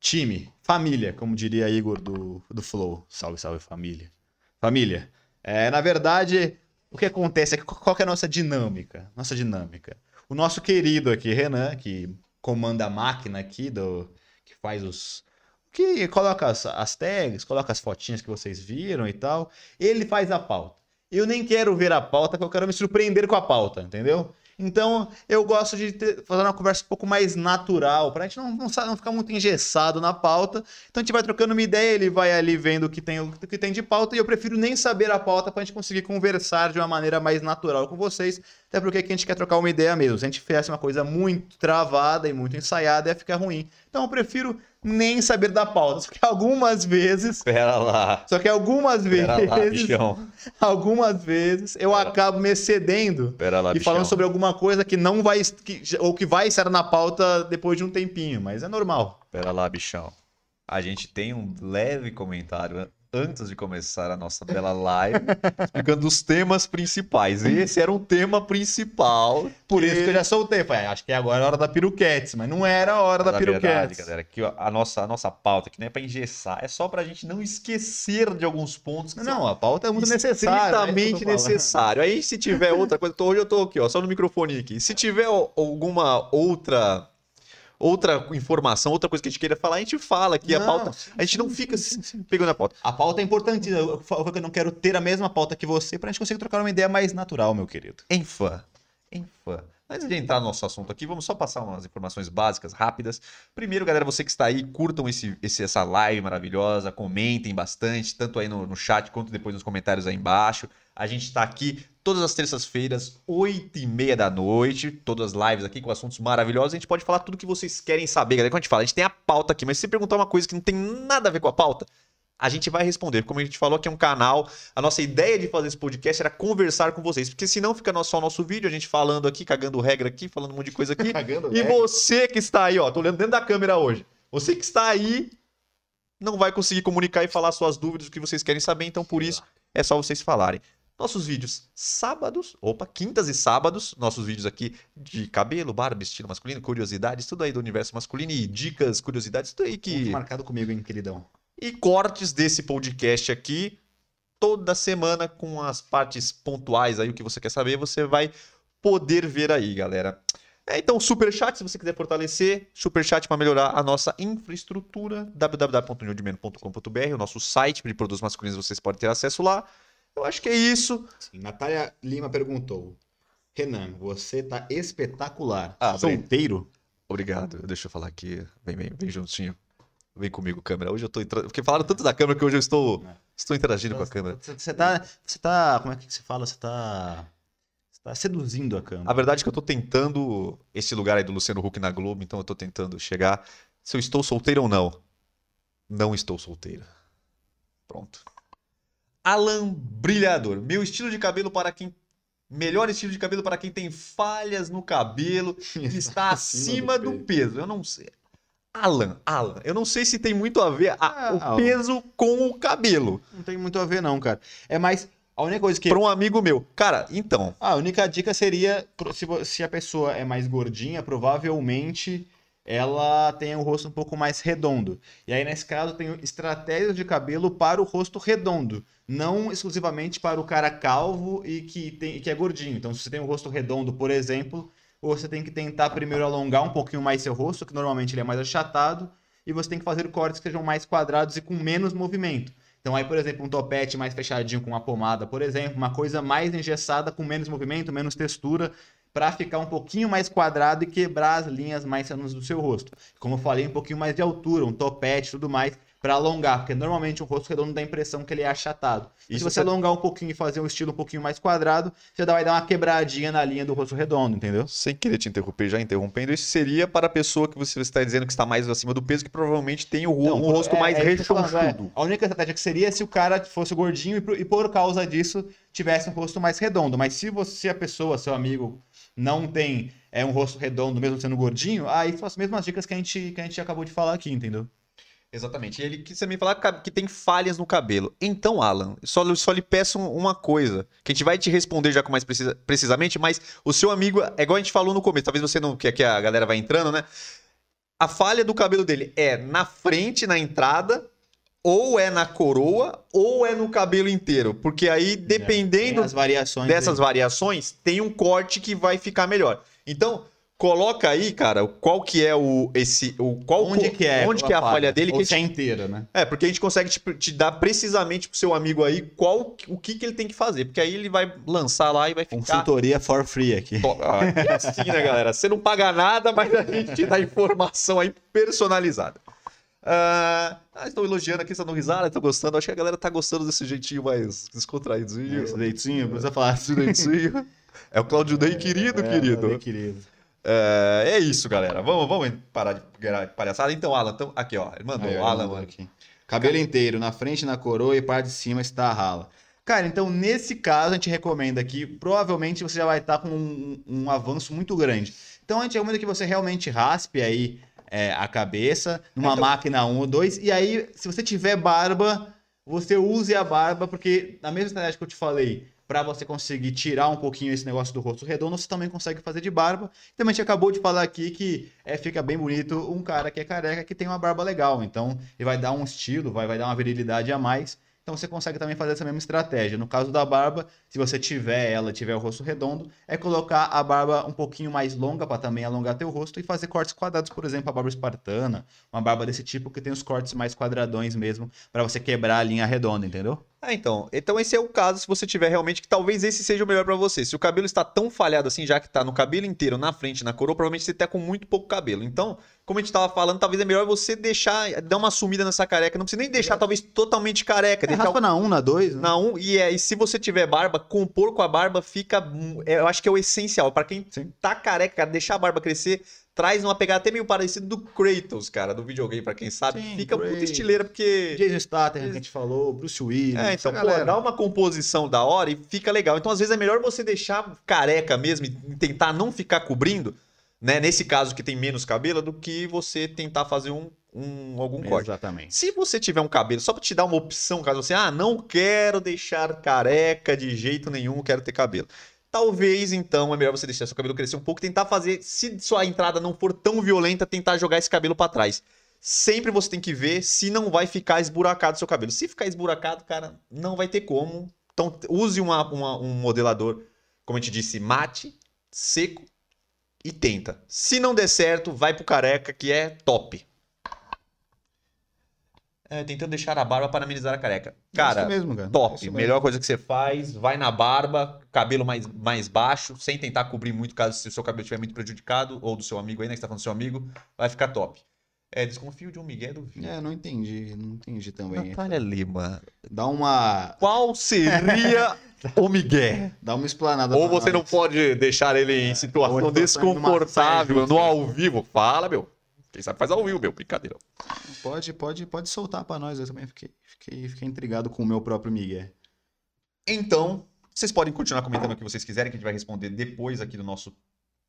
Time, família, como diria Igor do, do Flow. Salve, salve, família. Família. É, na verdade, o que acontece é que qual que é a nossa dinâmica? Nossa dinâmica. O nosso querido aqui, Renan, que comanda a máquina aqui, do, que faz os. que coloca as, as tags, coloca as fotinhas que vocês viram e tal. Ele faz a pauta. Eu nem quero ver a pauta, porque eu quero me surpreender com a pauta, entendeu? Então, eu gosto de ter- fazer uma conversa um pouco mais natural, pra gente não, não, não ficar muito engessado na pauta. Então, a gente vai trocando uma ideia, ele vai ali vendo o que tem, o que tem de pauta, e eu prefiro nem saber a pauta pra gente conseguir conversar de uma maneira mais natural com vocês, até porque aqui a gente quer trocar uma ideia mesmo. Se a gente fizesse uma coisa muito travada e muito ensaiada, ia ficar ruim. Então, eu prefiro nem saber da pauta, só que algumas vezes... Pera lá. Só que algumas Pera lá, vezes, bichão. algumas vezes, eu acabo me excedendo Pera lá, e bichão. falando sobre alguma coisa que não vai que- ou que vai estar na pauta depois de um tempinho, mas é normal. Pera lá, bichão. A gente tem um leve comentário antes de começar a nossa bela live, explicando os temas principais. Esse era um tema principal. Por isso que eu já soltei, falei, "Ah, acho que agora é a hora da piruquetes, mas não era a hora da Na verdade, piruquetes. galera, que a nossa, a nossa pauta aqui não é pra engessar, é só pra gente não esquecer de alguns pontos que Não, são a pauta é muito necessária. é que estritamente falando. necessário. Aí, se tiver outra coisa, tô- hoje eu tô aqui, ó, só no microfone aqui. Se tiver alguma outra outra informação, outra coisa que a gente queira falar, a gente fala aqui. a Não, pauta, sim, a gente não fica sim, sim. pegando a pauta. A pauta é importante. Eu falo que eu não quero ter a mesma pauta que você pra gente conseguir trocar uma ideia mais natural, meu querido. Em fã. Antes de entrar no nosso assunto aqui, vamos só passar umas informações básicas, rápidas. Primeiro, galera, você que está aí, curtam esse, esse- essa live maravilhosa, comentem bastante, tanto aí no, no chat quanto depois nos comentários aí embaixo. A gente está aqui todas as terças-feiras, 8 e meia da noite, todas as lives aqui com assuntos maravilhosos. A gente pode falar tudo que vocês querem saber, galera. Quando a gente fala, a gente tem a pauta aqui, mas se perguntar uma coisa que não tem nada a ver com a pauta, a gente vai responder. Como a gente falou, aqui é um canal. A nossa ideia de fazer esse podcast era conversar com vocês, porque senão fica só o nosso vídeo, a gente falando aqui, cagando regra aqui, falando um monte de coisa aqui. (laughs) Cagando, E né? você que está aí, ó, tô olhando dentro da câmera hoje. Você que está aí não vai conseguir comunicar e falar suas dúvidas, o que vocês querem saber, então por isso é só vocês falarem. Nossos vídeos sábados, opa, quintas e sábados, nossos vídeos aqui de cabelo, barba, estilo masculino, curiosidades, tudo aí do universo masculino e dicas, curiosidades, tudo aí que Ponto marcado comigo, hein, queridão. E cortes desse podcast aqui toda semana com as partes pontuais aí o que você quer saber, você vai poder ver aí, galera. É, então, superchat, se você quiser fortalecer, superchat para melhorar a nossa infraestrutura, www.newdimeno.com.br, o nosso site de produtos masculinos, vocês podem ter acesso lá. Eu acho que é isso. Sim, Natália Lima perguntou: Renan, você tá espetacular. Ah. Solteiro? Obrigado. Deixa eu falar aqui. Vem, vem, vem juntinho. Vem comigo, câmera. Hoje eu tô entrando. Porque falaram tanto da câmera que hoje eu estou, É. estou interagindo com a câmera. Você você tá. Você tá. Como é que se fala? Você tá. Você tá seduzindo a A câmera. verdade é que eu tô tentando esse lugar aí do Luciano Huck na Globo, então eu tô tentando chegar. Se eu estou solteiro ou não. Não estou solteiro. Pronto. Alan Brilhador. Meu estilo de cabelo para quem. Melhor estilo de cabelo para quem tem falhas no cabelo (laughs) e está acima do peso. Eu não sei. Alan, Alan, eu não sei se tem muito a ver a- Ah, o Alan. peso com o cabelo. Não tem muito a ver, não, cara. É mais. A única coisa que. Para um amigo meu. Cara, então. Ah, a única dica seria: se, se a pessoa é mais gordinha, provavelmente ela tem o rosto um pouco mais redondo. E aí, nesse caso, tem estratégias de cabelo para o rosto redondo. Não exclusivamente para o cara calvo e que, tem, que é gordinho. Então, se você tem um rosto redondo, por exemplo, você tem que tentar primeiro alongar um pouquinho mais seu rosto, que normalmente ele é mais achatado, e você tem que fazer cortes que sejam mais quadrados e com menos movimento. Então aí, por exemplo, um topete mais fechadinho com uma pomada, por exemplo, uma coisa mais engessada com menos movimento, menos textura, para ficar um pouquinho mais quadrado e quebrar as linhas mais sanas do seu rosto. Como eu falei, um pouquinho mais de altura, um topete, tudo mais, para alongar, porque normalmente um rosto redondo dá a impressão que ele é achatado. E se você alongar um pouquinho e fazer um estilo um pouquinho mais quadrado, você vai dar uma quebradinha na linha do rosto redondo, entendeu? Sem querer te interromper, já interrompendo, isso seria para a pessoa que você está dizendo que está mais acima do peso, que provavelmente tem o Não, um rosto é- mais é rechonchudo. é. A única estratégia que seria se o cara fosse gordinho e por, e por causa disso tivesse um rosto mais redondo. Mas se você, se a pessoa, seu amigo, não tem é, um rosto redondo, mesmo sendo gordinho, aí são as mesmas dicas que a gente, que a gente acabou de falar aqui, entendeu? Exatamente. E ele quis também falar que tem falhas no cabelo. Então, Alan, só, só lhe peço um, uma coisa, que a gente vai te responder já com mais precisa- precisamente, mas o seu amigo, é igual a gente falou no começo, talvez você não, que aqui a galera vai entrando, né? A falha do cabelo dele é na frente, na entrada, ou é na coroa, ou é no cabelo inteiro. Porque aí, dependendo Tem as variações dessas aí. variações, tem um corte que vai ficar melhor. Então, coloca aí, cara, qual que é o esse o qual onde que é onde que é a falha dele Ou que se é gente- inteira, né? é, porque a gente consegue te, te dar precisamente pro seu amigo aí qual o que que ele tem que fazer, porque aí ele vai lançar lá e vai ficar Consultoria for free aqui. É assim, né, galera? Você não paga nada, mas a gente te dá informação aí personalizada. Ah, ah, estão elogiando aqui, estão risada, estão gostando. Acho que a galera tá gostando desse jeitinho mais descontraídozinho. Esse leitinho, precisa falar. Esse (laughs) jeitinho. É o Claudio Day querido, É, querido. bem querido. É, é isso, galera. Vamos, vamos parar de palhaçada. Então, Alan, então, aqui, ó. Ele mandou, Aí, Alan, mano. aqui. Cabelo inteiro, na frente, na coroa e parte de cima está a rala. Cara, então nesse caso a gente recomenda aqui, provavelmente você já vai estar com um, um avanço muito grande. Então a gente recomenda que você realmente raspe aí é, a cabeça numa Então- máquina 1 ou 2. E aí, se você tiver barba, você use a barba, porque na mesma estratégia que eu te falei, para você conseguir tirar um pouquinho esse negócio do rosto redondo, você também consegue fazer de barba. Também a gente acabou de falar aqui que é, fica bem bonito um cara que é careca que tem uma barba legal. Então, ele vai dar um estilo, vai, vai dar uma virilidade a mais. Então você consegue também fazer essa mesma estratégia. No caso da barba, se você tiver ela, tiver o rosto redondo, é colocar a barba um pouquinho mais longa para também alongar teu rosto e fazer cortes quadrados, por exemplo, a barba espartana, uma barba desse tipo que tem os cortes mais quadradões mesmo, para você quebrar a linha redonda, entendeu? Ah, então. Então esse é o caso se você tiver realmente que talvez esse seja o melhor pra você. Se o cabelo está tão falhado assim, já que tá no cabelo inteiro, na frente, na coroa, provavelmente você tá com muito pouco cabelo. Então, como a gente tava falando, talvez é melhor você deixar, dar uma sumida nessa careca. Não precisa nem deixar talvez totalmente careca, É, deixar raspa na 1, na 2, né? na um, e, é, e se você tiver barba, compor com a barba fica. é, Eu acho que é o essencial. Pra quem Sim. tá careca, cara, deixar a barba crescer, traz uma pegada até meio parecida do Kratos, cara, do videogame, pra quem sabe. Sim, fica muito Kratos. estileira, porque. Jason Statham, que a gente falou, Bruce Willis, É, então, pô, dá uma composição da hora e fica legal. Então, às vezes, é melhor você deixar careca mesmo e tentar não ficar cobrindo, né? Nesse caso que tem menos cabelo, do que você tentar fazer um, um- algum corte. Exatamente. Se você tiver um cabelo, só pra te dar uma opção, caso você, ah, não quero deixar careca de jeito nenhum, quero ter cabelo. Talvez, então, é melhor você deixar seu cabelo crescer um pouco, tentar fazer, se sua entrada não for tão violenta, tentar jogar esse cabelo pra trás. Sempre você tem que ver se não vai ficar esburacado seu cabelo. Se ficar esburacado, cara, não vai ter como. Então, use uma- uma- um modelador, como a gente disse, mate, seco e tenta. Se não der certo, vai pro careca, que é top. É, tentando deixar a barba para amenizar a careca. Cara, Isso mesmo, cara. top. Mesmo. Melhor coisa que você faz, vai na barba, cabelo mais, mais baixo, sem tentar cobrir muito, caso se o seu cabelo estiver muito prejudicado, ou do seu amigo aí, né, que você tá falando do seu amigo, vai ficar top. É, desconfio de um Miguel do vídeo. É, não entendi, não entendi também. Natália Lima, Dá uma, qual seria (laughs) o Miguel? dá uma explanada. Ou você não nós. pode deixar ele em ou situação então tá desconfortável, no ao vivo. Fala, meu. Quem sabe faz ao vivo, meu. Brincadeira. Pode, pode, pode soltar pra nós. Eu também fiquei, fiquei, fiquei intrigado com o meu próprio Miguel. Então, vocês podem continuar comentando o que vocês quiserem, que a gente vai responder depois aqui do nosso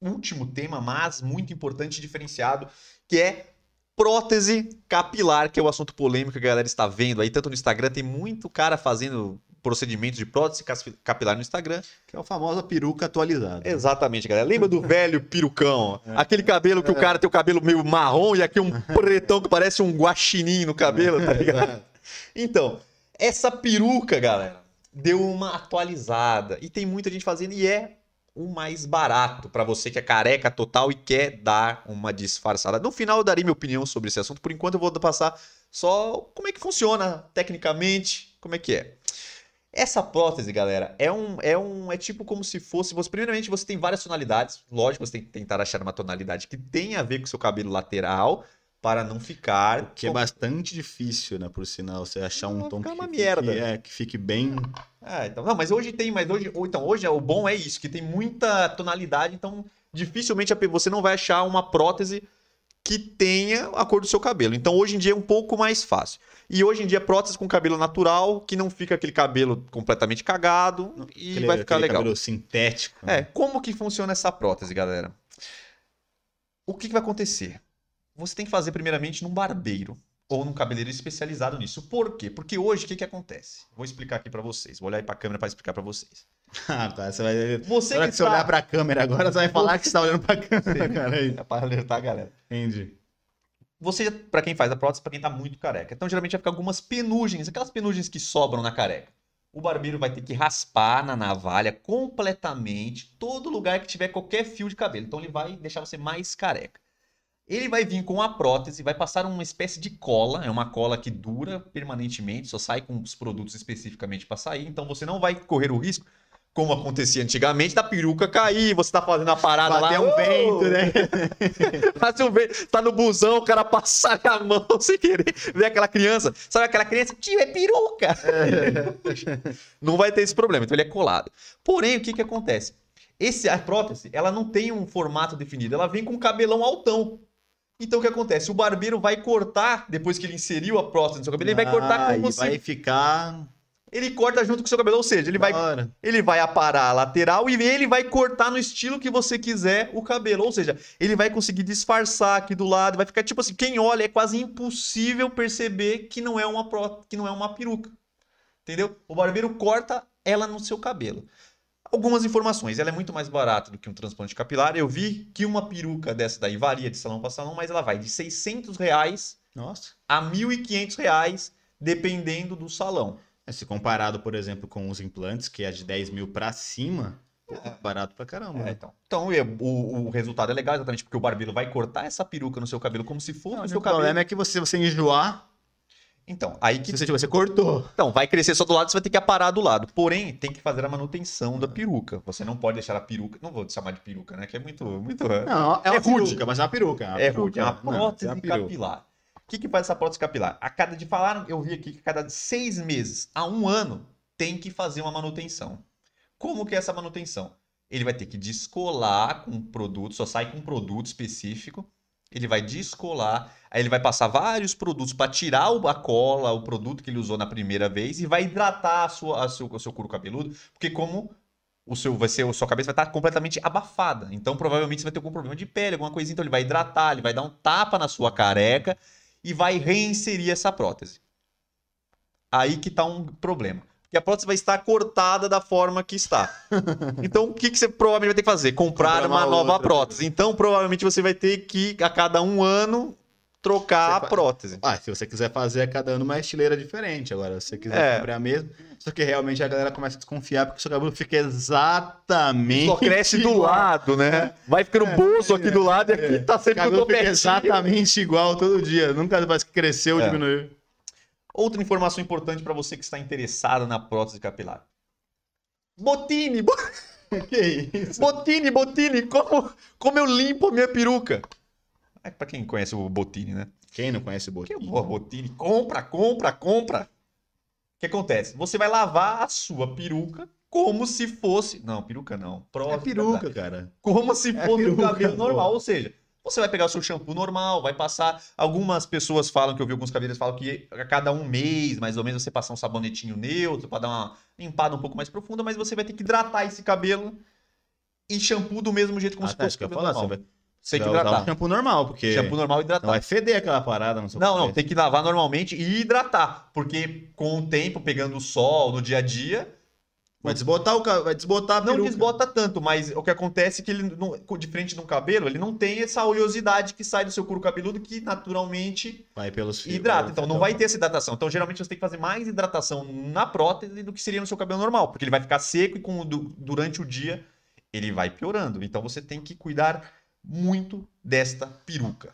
último tema, mas muito importante e diferenciado, que é prótese capilar, que é o assunto polêmico que a galera está vendo aí, tanto no Instagram, tem muito cara fazendo procedimentos de prótese capilar no Instagram. Que é a famosa peruca atualizada. Exatamente, galera. Lembra do velho perucão? Aquele cabelo que o cara tem o cabelo meio marrom e aqui um pretão que parece um guaxinim no cabelo, tá ligado? Então, essa peruca, galera, deu uma atualizada. E tem muita gente fazendo e é o mais barato para você que é careca total e quer dar uma disfarçada. No final eu darei minha opinião sobre esse assunto. Por enquanto eu vou passar só como é que funciona tecnicamente, como é que é. Essa prótese, galera, é um, é um é tipo como se fosse, você primeiramente você tem várias tonalidades, lógico, você tem que tentar achar uma tonalidade que tenha a ver com o seu cabelo lateral para não ficar Que é bastante difícil, né, por sinal, você achar um Vai tom que, uma fique- merda. é, que fique bem Ah, então, não, mas hoje tem, mas hoje, ou então hoje o bom é isso, que tem muita tonalidade, então dificilmente você não vai achar uma prótese que tenha a cor do seu cabelo. Então hoje em dia é um pouco mais fácil. E hoje em dia prótese com cabelo natural, que não fica aquele cabelo completamente cagado e aquele, vai ficar legal. cabelo sintético. né? É, como que funciona essa prótese, galera? O que, que vai acontecer? Você tem que fazer primeiramente num barbeiro ou num cabeleireiro especializado nisso. Por quê? Porque hoje o que, que acontece? Vou explicar aqui pra vocês. Vou olhar aí pra câmera pra explicar pra vocês. (laughs) Ah, tá, você vai... Você Na hora que que você tá- olhar pra câmera agora, você vai falar que você tá olhando pra câmera, cara. Aí. É para alertar a galera. Entendi. Você, pra quem faz a prótese, pra quem tá muito careca. Então, geralmente vai ficar algumas penugens, aquelas penugens que sobram na careca. O barbeiro vai ter que raspar na navalha completamente todo lugar que tiver qualquer fio de cabelo. Então, ele vai deixar você mais careca. Ele vai vir com a prótese, vai passar uma espécie de cola, é uma cola que dura permanentemente, só sai com os produtos especificamente para sair, então você não vai correr o risco, como acontecia antigamente, da peruca cair, você tá fazendo a parada Bater lá, um "Oh!" vento, né? (laughs) Mas um vento, tá no busão, o cara passar a mão (laughs) sem querer, vê aquela criança, sabe aquela criança, tio, é peruca! (laughs) não vai ter esse problema, então ele é colado. Porém, o que que acontece? Esse, a prótese, ela não tem um formato definido, ela vem com um cabelão altão. Então o que acontece? O barbeiro vai cortar, depois que ele inseriu a prótese no seu cabelo, ele vai cortar Ah, como se... vai ficar... Ele corta junto com o seu cabelo, ou seja, ele vai ele vai aparar a lateral e ele vai cortar no estilo que você quiser o cabelo. Ou seja, ele vai conseguir disfarçar aqui do lado, vai ficar tipo assim, quem olha é quase impossível perceber que não é uma que não é uma peruca. Entendeu? O barbeiro corta ela no seu cabelo. Algumas informações, ela é muito mais barata do que um transplante capilar. Eu vi que uma peruca dessa daí varia de salão para salão, mas ela vai de 600 reais Nossa. a 1.500 reais, dependendo do salão. É, Se comparado, por exemplo, com os implantes, que é de 10 mil pra cima, pô, barato pra caramba. É, né? então, então é, o, o resultado é legal exatamente porque o barbeiro vai cortar essa peruca no seu cabelo como se fosse Não, o o seu problema cabelo. é que você, você enjoar, Então, aí que você, você cortou. então, vai crescer só do lado, você vai ter que aparar do lado. Porém, tem que fazer a manutenção da peruca. Você não pode deixar a peruca, não vou chamar de peruca, né, que é muito muito Não, é É uma rude. peruca, mas é uma peruca. é rude, é uma Não, prótese é uma peruca. capilar. O que, que faz essa prótese capilar? A cada de falaram, eu vi aqui que a cada seis meses a um ano tem que fazer uma manutenção. Como que é essa manutenção? Ele vai ter que descolar com produto, só sai com um produto específico. Ele vai descolar, aí ele vai passar vários produtos para tirar a cola, o produto que ele usou na primeira vez e vai hidratar a sua, a seu, o seu couro cabeludo, porque como o seu, vai ser, a sua cabeça vai estar completamente abafada. Então, provavelmente, você vai ter algum problema de pele, alguma coisinha. Então, ele vai hidratar, ele vai dar um tapa na sua careca e vai reinserir essa prótese. Aí que tá um problema. Porque a prótese vai estar cortada da forma que está. (laughs) Então, o que, que você provavelmente vai ter que fazer? Comprar Comprar uma, uma nova outra. prótese. Então, provavelmente, você vai ter que, a cada um ano, trocar Você a fa- prótese. Ah, se você quiser fazer a cada ano uma estileira diferente. Agora, se você quiser É. comprar a mesma. Só que realmente a galera começa a desconfiar porque o seu cabelo fica exatamente. Só cresce do igual. lado, né? Vai ficando bolso aqui do lado e aqui tá O sempre cabelo tudo fica exatamente igual todo dia. Nunca que cresceu ou É. diminuiu. Outra informação importante para você que está interessado na prótese capilar. Botini, bo- (laughs) que isso? Botini, Botini, como, como eu limpo a minha peruca? É para quem conhece o Botini, né? Quem não conhece o Que Botinho? boa, Botini, compra, compra, compra. O que acontece? Você vai lavar a sua peruca como se fosse, não, peruca não, É prótese peruca, cara. como se É fosse um peruca, cabelo pô. normal. Ou seja, você vai pegar o seu shampoo normal, vai passar. Algumas pessoas falam, que eu vi alguns cabeleireiros falam que a cada um mês, mais ou menos, você passar um sabonetinho neutro para dar uma limpada um pouco mais profunda, mas você vai ter que hidratar esse cabelo e shampoo do mesmo jeito como Ah, se tá, fosse que eu cabelo falar. Você vai, tem que vai usar hidratar. o shampoo normal, porque Shampoo normal não hidratar. vai feder aquela parada no seu Não, não, cabelo. tem que lavar normalmente e hidratar. Porque com o tempo, pegando o sol no dia a dia, Vai desbotar, o, vai desbotar a não desbota tanto, mas o que acontece é que ele, não, diferente de um cabelo, ele não tem essa oleosidade que sai do seu couro cabeludo que naturalmente Vai pelos fios. hidrata. Então não vai ter essa hidratação. Então geralmente você tem que fazer mais hidratação na prótese do que seria no seu cabelo normal, porque ele vai ficar seco e com, du- durante o dia ele vai piorando. Então você tem que cuidar muito desta peruca.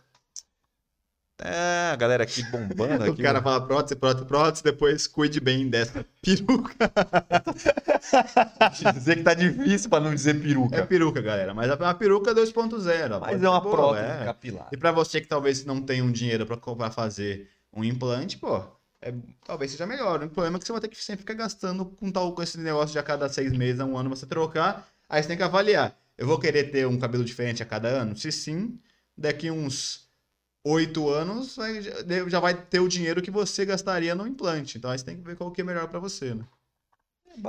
É, a galera aqui bombando. (laughs) O aqui, cara fala prótese, prótese, prótese, depois cuide bem dessa peruca. (laughs) dizer que tá difícil para não dizer peruca. É peruca, galera, mas é uma peruca 2.0. Mas é uma boa, prótese é. capilar. E pra você que talvez não tenha um dinheiro pra comprar fazer um implante, pô, é- talvez seja melhor. O problema é que você vai ter que sempre ficar gastando com tal com esse negócio de a cada seis meses, a um ano você trocar. Aí você tem que avaliar. Eu vou querer ter um cabelo diferente a cada ano? Se sim, daqui uns oito anos já- vai ter o dinheiro que você gastaria no implante. Então aí você tem que ver qual que é melhor pra você, né?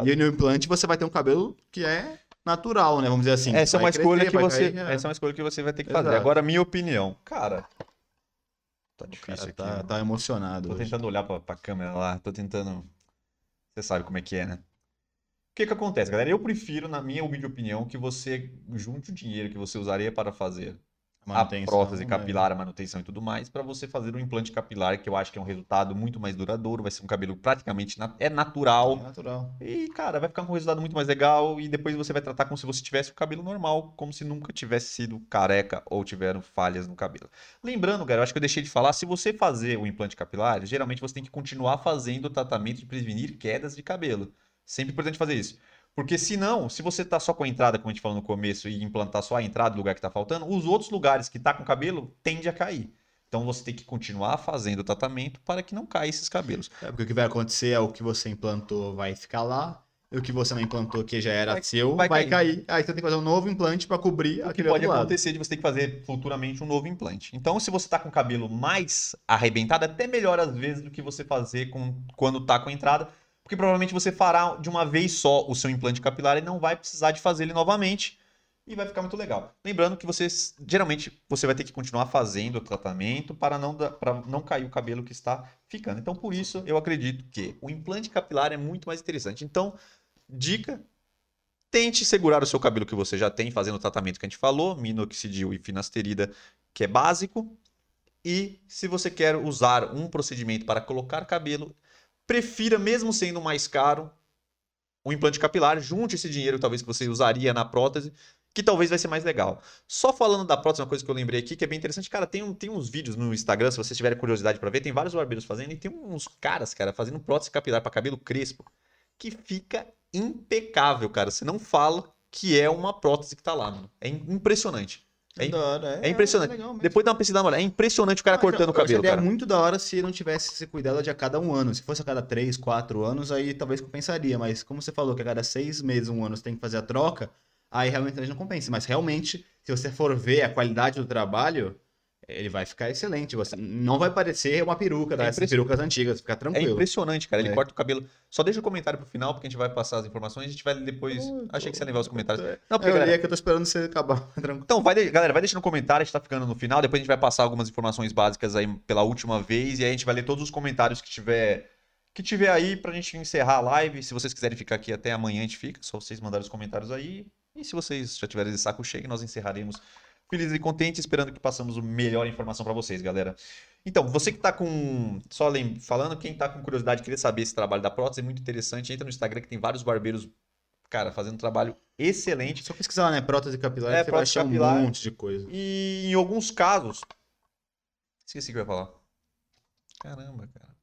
E aí no implante você vai ter um cabelo que é natural, né? Vamos dizer assim. Essa é uma escolha crescer, que você, cair, é. essa é uma escolha que você vai ter que fazer. Exato. Agora minha opinião, cara, tá difícil cara aqui. tá, né? tá emocionado. Tô hoje. tentando olhar pra, pra câmera lá, tô tentando. Você sabe como é que é, né? O que que acontece, galera? Eu prefiro, na minha humilde opinião, que você junte o dinheiro que você usaria para fazer a Manutenção, prótese né? capilar, a manutenção e tudo mais, para você fazer um implante capilar, que eu acho que é um resultado muito mais duradouro, vai ser um cabelo praticamente na- é É natural. natural. E, cara, vai ficar com um resultado muito mais legal e depois você vai tratar como se você tivesse o cabelo normal, como se nunca tivesse sido careca ou tiveram falhas no cabelo. Lembrando, cara, eu acho que eu deixei de falar, se você fazer o implante capilar, geralmente você tem que continuar fazendo o tratamento de prevenir quedas de cabelo. Sempre importante fazer isso. Porque senão, se você tá só com a entrada, como a gente falou no começo, e implantar só a entrada do lugar que tá faltando, os outros lugares que tá com cabelo tende a cair. Então você tem que continuar fazendo o tratamento para que não caia esses cabelos. É, porque o que vai acontecer é o que você implantou vai ficar lá, e o que você não implantou que já era Vai- seu vai vai, cair. cair. Aí você tem que fazer um novo implante para cobrir O que aquele pode lado. acontecer de você ter que fazer futuramente um novo implante. Então, se você tá com o cabelo mais arrebentado, é até melhor às vezes do que você fazer com, quando tá com a entrada, porque provavelmente você fará de uma vez só o seu implante capilar e não vai precisar de fazer ele novamente e vai ficar muito legal. Lembrando que você geralmente você vai ter que continuar fazendo o tratamento para não para não cair o cabelo que está ficando. Então, por isso eu acredito que o implante capilar é muito mais interessante. Então, dica Tente segurar o seu cabelo que você já tem, fazendo o tratamento que a gente falou, minoxidil e finasterida, que é básico. E se você quer usar um procedimento para colocar cabelo, prefira, mesmo sendo mais caro, um implante capilar. Junte esse dinheiro, talvez, que você usaria na prótese, que talvez vai ser mais legal. Só falando da prótese, uma coisa que eu lembrei aqui, que é bem interessante. Cara, tem, um- tem uns vídeos no Instagram, se vocês tiverem curiosidade para ver, tem vários barbeiros fazendo, e tem uns caras, cara, fazendo prótese capilar para cabelo crespo, que fica impecável, cara. Você não fala que é uma prótese que tá lá, mano. É im- impressionante. É, Da hora, é impressionante. legal mesmo. Depois dá uma pesquisada. É impressionante o cara Ah, cortando o cabelo, cara. muito da hora se não tivesse esse cuidado de a cada um ano. Se fosse a cada três, quatro anos, aí talvez compensaria. Mas como você falou que a cada seis meses, um ano você tem que fazer a troca, aí realmente não compensa. Mas realmente, se você for ver a qualidade do trabalho, ele vai ficar excelente. Você não vai parecer uma peruca dessas impressionante. perucas antigas, fica É tranquilo. impressionante, cara. Ele É. corta o cabelo. Só deixa o comentário pro final, porque a gente vai passar as informações. A gente vai depois. Achei que você ia levar os comentários. Não, porque, eu galera, que eu tô esperando você acabar. (laughs) Tranquilo. Então, vai, galera, vai deixando no comentário, a gente tá ficando no final. Depois a gente vai passar algumas informações básicas aí pela última vez. E aí a gente vai ler todos os comentários que tiver, que tiver aí pra gente encerrar a live. Se vocês quiserem ficar aqui até amanhã, a gente fica. Só vocês mandarem os comentários aí. E se vocês já tiverem de saco cheio, nós encerraremos felizes e contentes, esperando que passamos a melhor informação pra vocês, galera. Então, você que tá com. Só lem- falando, quem tá com curiosidade, queria saber esse trabalho da prótese, é muito interessante. Entra no Instagram que tem vários barbeiros, cara, fazendo um trabalho excelente. Só pesquisar lá, né? Prótese capilar, É, você vai prótese achar capilar. um monte de coisa. E em alguns casos. Esqueci o que eu ia falar. Caramba, cara.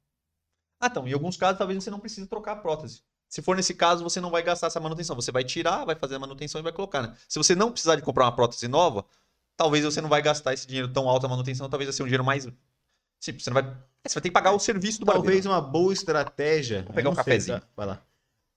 Ah, então, em alguns casos talvez você não precise trocar a prótese. Se for nesse caso, você não vai gastar essa manutenção. Você vai tirar, vai fazer a manutenção e vai colocar, né? Se você não precisar de comprar uma prótese nova, talvez você não vai gastar esse dinheiro tão alto a manutenção, talvez vai ser um dinheiro mais. Sim, você não vai. é, Você vai ter que pagar o serviço do Talvez barbeiro. uma boa estratégia. Vou pegar um não sei, cafezinho. tá? Vai lá.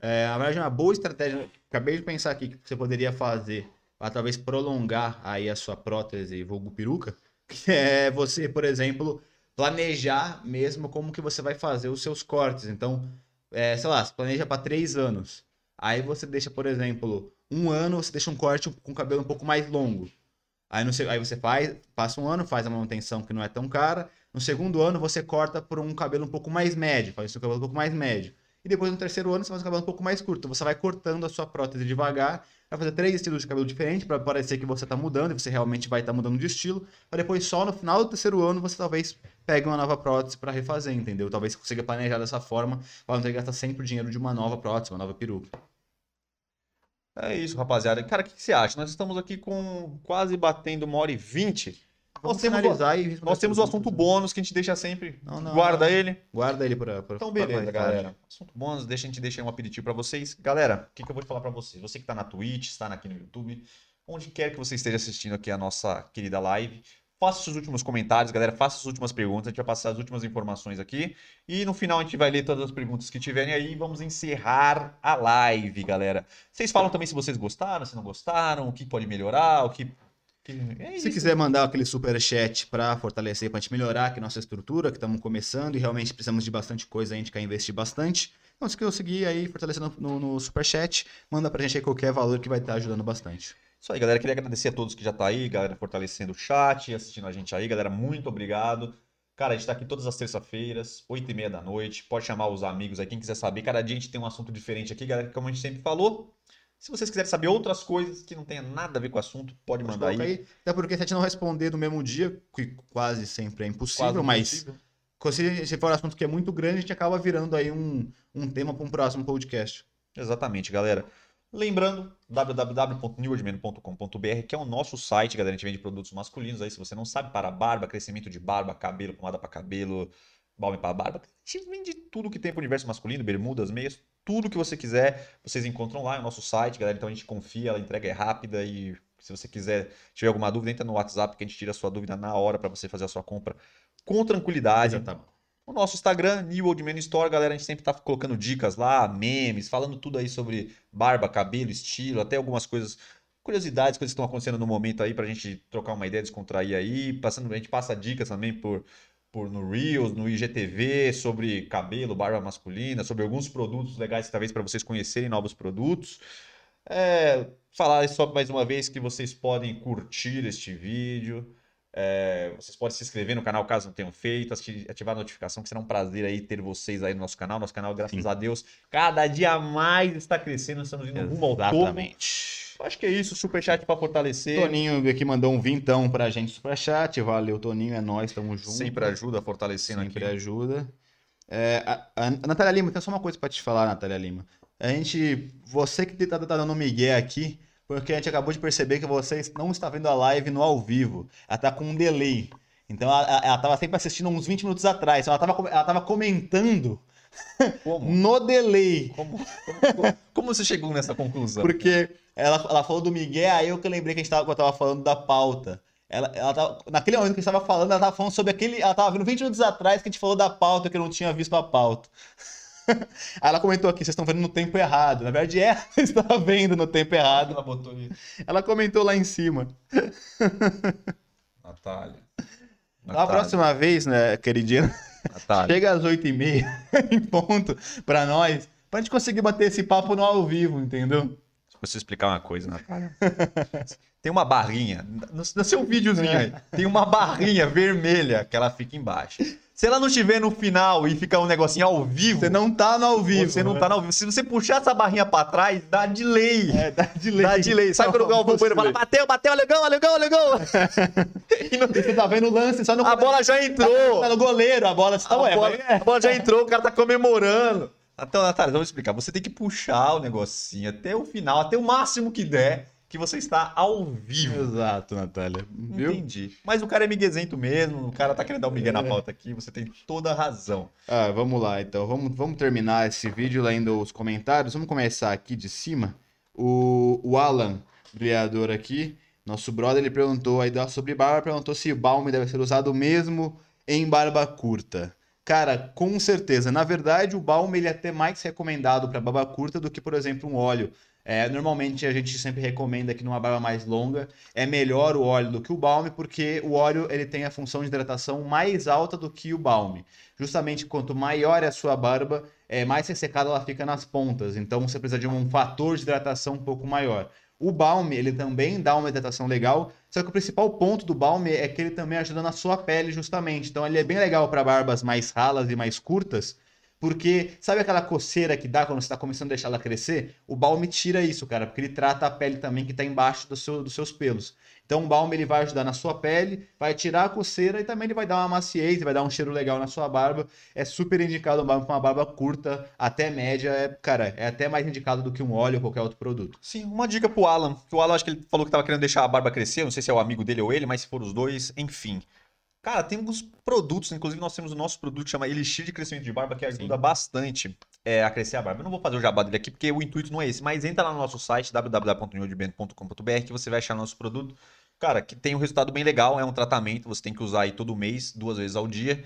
É, na verdade, uma boa estratégia. Acabei de pensar aqui que você poderia fazer para talvez prolongar aí a sua prótese vulgo peruca, que é você, por exemplo, planejar mesmo como que você vai fazer os seus cortes. Então, é, sei lá, você planeja para três anos. Aí você deixa, por exemplo, um ano, você deixa um corte com o cabelo um pouco mais longo. Aí, no, aí você faz, passa um ano, faz a manutenção que não é tão cara. No segundo ano, você corta por um cabelo um pouco mais médio, faz o seu cabelo um pouco mais médio. E depois, no terceiro ano, você faz o cabelo um pouco mais curto. Você vai cortando a sua prótese devagar, vai fazer três estilos de cabelo diferentes para parecer que você está mudando, e você realmente vai estar mudando de estilo. Para depois, só no final do terceiro ano, você talvez pegue uma nova prótese para refazer, entendeu? Talvez consiga planejar dessa forma, para não ter que gastar sempre o dinheiro de uma nova prótese, uma nova peruca. É isso, rapaziada. Cara, o que, que você acha? Nós estamos aqui com quase batendo uma hora e vinte. Nós temos, o, e nós temos o as assunto perguntas. bônus que a gente deixa sempre. Não, não, Guarda não. ele. Guarda ele pra, pra Então, pra beleza, mais galera. Assunto bônus, deixa a gente deixar um aperitivo pra vocês. Galera, o que, que eu vou falar pra vocês? Você que tá na Twitch, está aqui no YouTube, onde quer que você esteja assistindo aqui a nossa querida live, faça seus últimos comentários, galera. Faça suas últimas perguntas. A gente vai passar as últimas informações aqui. E no final a gente vai ler todas as perguntas que tiverem aí e vamos encerrar a live, galera. Vocês falam também se vocês gostaram, se não gostaram, o que pode melhorar, o que. É Se quiser mandar aquele super chat para fortalecer, para gente melhorar aqui nossa estrutura, que estamos começando e realmente precisamos de bastante coisa, a gente quer investir bastante. Então, se conseguir aí fortalecer no, no, super chat, manda pra gente aí qualquer valor que vai estar ajudando bastante. Isso aí, galera. Queria agradecer a todos que já tá aí, galera, fortalecendo o chat, assistindo a gente aí, galera. Muito obrigado. Cara, a gente tá aqui todas as terças-feiras, 8 e meia da noite. Pode chamar os amigos aí, quem quiser saber. Cada dia a gente tem um assunto diferente aqui, galera, como a gente sempre falou. Se vocês quiserem saber outras coisas que não tenha nada a ver com o assunto, pode mandar aí. Coloca Até porque se a gente não responder no mesmo dia, que quase sempre é impossível, Quase mas impossível. se, se for um assunto que é muito grande, a gente acaba virando aí um, um tema para um próximo podcast. Exatamente, galera. Lembrando, www.newordman.com.br, que é o nosso site, galera. A gente vende produtos masculinos aí, se você não sabe, para barba, crescimento de barba, cabelo, pomada para cabelo, balme para barba. A gente vende tudo que tem para o universo masculino, bermudas, meias, tudo que você quiser, vocês encontram lá no nosso site, galera. Então a gente confia, a entrega é rápida e se você quiser, tiver alguma dúvida, entra no WhatsApp que a gente tira a sua dúvida na hora para você fazer a sua compra com tranquilidade. bom. O nosso Instagram, New Old Man Store, galera, a gente sempre tá colocando dicas lá, memes, falando tudo aí sobre barba, cabelo, estilo, até algumas coisas, curiosidades, coisas que estão acontecendo no momento aí pra gente trocar uma ideia, descontrair aí. Passando, a gente passa dicas também por, por no Reels, no IGTV, sobre cabelo, barba masculina, sobre alguns produtos legais, talvez para vocês conhecerem novos produtos. É, falar só mais uma vez que vocês podem curtir este vídeo. É, vocês podem se inscrever no canal caso não tenham feito, ati- ativar a notificação, que será um prazer aí ter vocês aí no nosso canal. Nosso canal, graças Sim. a Deus, cada dia mais está crescendo, estamos indo rumo ao topo. Exatamente. Acho que é isso, superchat para fortalecer. Toninho aqui mandou um vintão pra gente superchat. Valeu, Toninho. É nóis, tamo junto. Sempre ajuda fortalecendo Sempre aqui. ajuda. É, a, a- Natália Lima, tem só uma coisa pra te falar, Natália Lima. A gente, você que tá, tá dando migué aqui, porque a gente acabou de perceber que você não está vendo a live no ao vivo. Ela tá com um delay. Então ela, ela- ela tava sempre assistindo uns 20 minutos atrás. Então ela tava, com- ela tava comentando (laughs) Como? no delay. Como, como, como você chegou nessa conclusão? Porque ela, ela falou do Miguel, aí eu que lembrei que a gente tava, eu tava falando da pauta. Ela, ela tava, naquele momento que a gente tava falando, ela tava falando sobre aquele. Ela tava vendo 20 minutos atrás que a gente falou da pauta, que eu não tinha visto a pauta. Aí ela comentou aqui, vocês estão vendo no tempo errado. Na verdade, (laughs) ela estava vendo no tempo errado. Ela botou isso. Ela comentou lá em cima. Natália. Na próxima vez, né, queridinha, Natália. chega às 8h30 (laughs) em ponto pra nós, pra gente conseguir bater esse papo no ao vivo, entendeu? Deixa eu explicar uma coisa, Natália. (laughs) Tem uma barrinha, no, no seu videozinho aí, tem uma barrinha vermelha que ela fica embaixo. Se ela não estiver no final e ficar um negocinho ao vivo, Você não tá no ao vivo. você não tá no ao vivo. Se você puxar essa barrinha pra trás, dá delay. É, dá delay. Dá delay. Sabe quando o Bueno fala, bateu, bateu, legal, legal, legal. (laughs) E não- E você tá vendo o lance só no a bola já entrou. Tá no goleiro, a bola. Tá, A ué, bola, a bola já entrou, o cara tá comemorando. Então, Natália, vamos explicar. Você tem que puxar o negocinho até o final, até o máximo que der, que você está ao vivo. Exato, Natália. Viu? Entendi. Mas o cara é miguezento mesmo, o cara tá querendo dar um migué na pauta aqui, você tem toda a razão. Ah, vamos lá, então. Vamos, vamos terminar esse vídeo lendo os comentários. Vamos começar aqui de cima. O, o Alan, brilhador aqui, nosso brother, ele perguntou aí sobre barba, perguntou se o balme deve ser usado mesmo em barba curta. Cara, com certeza. Na verdade, o balme ele é até mais recomendado para barba curta do que, por exemplo, um óleo. É, normalmente a gente sempre recomenda que numa barba mais longa é melhor o óleo do que o balme, porque o óleo ele tem a função de hidratação mais alta do que o balme. Justamente quanto maior é a sua barba, é, mais ressecada ela fica nas pontas. Então você precisa de um fator de hidratação um pouco maior. O balme, ele também dá uma hidratação legal, só que o principal ponto do balme é que ele também ajuda na sua pele justamente. Então ele é bem legal para barbas mais ralas e mais curtas, Porque sabe aquela coceira que dá quando você tá começando a deixar ela crescer? O balme tira isso, cara, porque ele trata a pele também que tá embaixo do seu, dos seus pelos. Então o balme ele vai ajudar na sua pele, vai tirar a coceira e também ele vai dar uma maciez, vai dar um cheiro legal na sua barba. É super indicado um balme com uma barba curta, até média, é, cara, é até mais indicado do que um óleo ou qualquer outro produto. Sim, uma dica pro Alan. que O Alan acho que ele falou que tava querendo deixar a barba crescer, não sei se é o amigo dele ou ele, mas se for os dois, enfim. Cara, tem alguns produtos, inclusive nós temos o nosso produto que chama Elixir de Crescimento de Barba, que ajuda bastante é, a crescer a barba. Eu não vou fazer o jabá dele aqui, porque o intuito não é esse, mas entra lá no nosso site, www.newdband.com.br, que você vai achar nosso produto. Cara, que tem um resultado bem legal, é um tratamento, você tem que usar aí todo mês, duas vezes ao dia.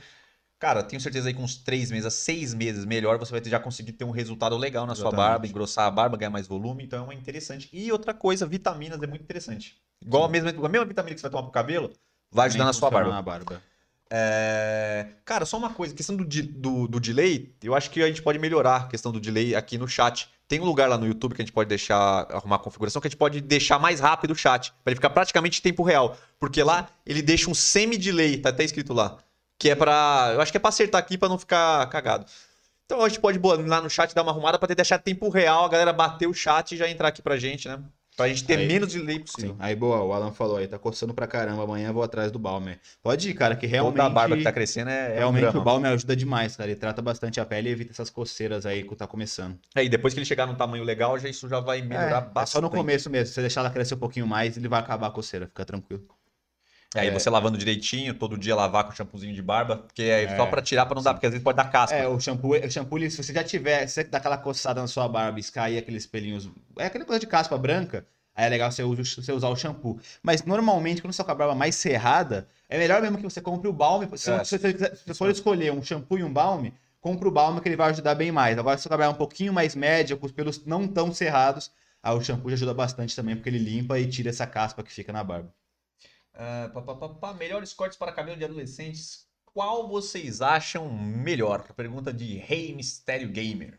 Cara, tenho certeza aí que uns três meses a seis meses melhor, você vai ter- já conseguir ter um resultado legal na sua Exatamente. barba, engrossar a barba, ganhar mais volume, então é interessante. E outra coisa, vitaminas é muito interessante. Igual a mesma, a mesma vitamina que você vai tomar pro cabelo, vai ajudar na sua barba. Na barba. É, Cara, só uma coisa, questão do, do, do delay, eu acho que a gente pode melhorar a questão do delay aqui no chat. Tem um lugar lá no YouTube que a gente pode deixar, arrumar a configuração, que a gente pode deixar mais rápido o chat, para ele ficar praticamente em tempo real. Porque lá ele deixa um semi-delay, tá até escrito lá. Que é pra. Eu acho que é pra acertar aqui pra não ficar cagado. Então a gente pode lá no chat dar uma arrumada pra ter deixar tempo real, a galera bater o chat e já entrar aqui pra gente, né? Pra gente ter Aí- menos delay possível. Sim. Aí, boa, o Alan falou aí, tá coçando pra caramba, amanhã eu vou atrás do Balmer. Pode ir, cara, que realmente... Toda a barba que tá crescendo é. é um Realmente drama. o Balmer ajuda demais, cara. Ele trata bastante a pele e evita essas coceiras aí que tá começando. É, e depois que ele chegar num tamanho legal, já, isso já vai melhorar é, bastante. é só no começo mesmo. Se você deixar ela crescer um pouquinho mais, ele vai acabar a coceira, fica tranquilo. Aí É. você lavando direitinho, todo dia lavar com shampoozinho de barba, porque é, É. só pra tirar pra não dar, porque às vezes pode dar casca. É, o shampoo, o shampoo, se você já tiver, se você dá aquela coçada na sua barba e cair aqueles pelinhos, é aquela coisa de caspa branca, aí é legal você, usa- você usar o shampoo. Mas normalmente, quando você tá com a barba mais cerrada, é melhor mesmo que você compre o balme. Se, É. se você, se você for escolher um shampoo e um balme, compre o balme que ele vai ajudar bem mais. Agora, se você trabalhar um pouquinho mais média, com os pelos não tão cerrados, aí o shampoo já ajuda bastante também, porque ele limpa e tira essa caspa que fica na barba. Ah, pá, pá, pá, melhores cortes para cabelo de adolescentes. Qual vocês acham melhor? Pergunta de Rei Mistério Gamer.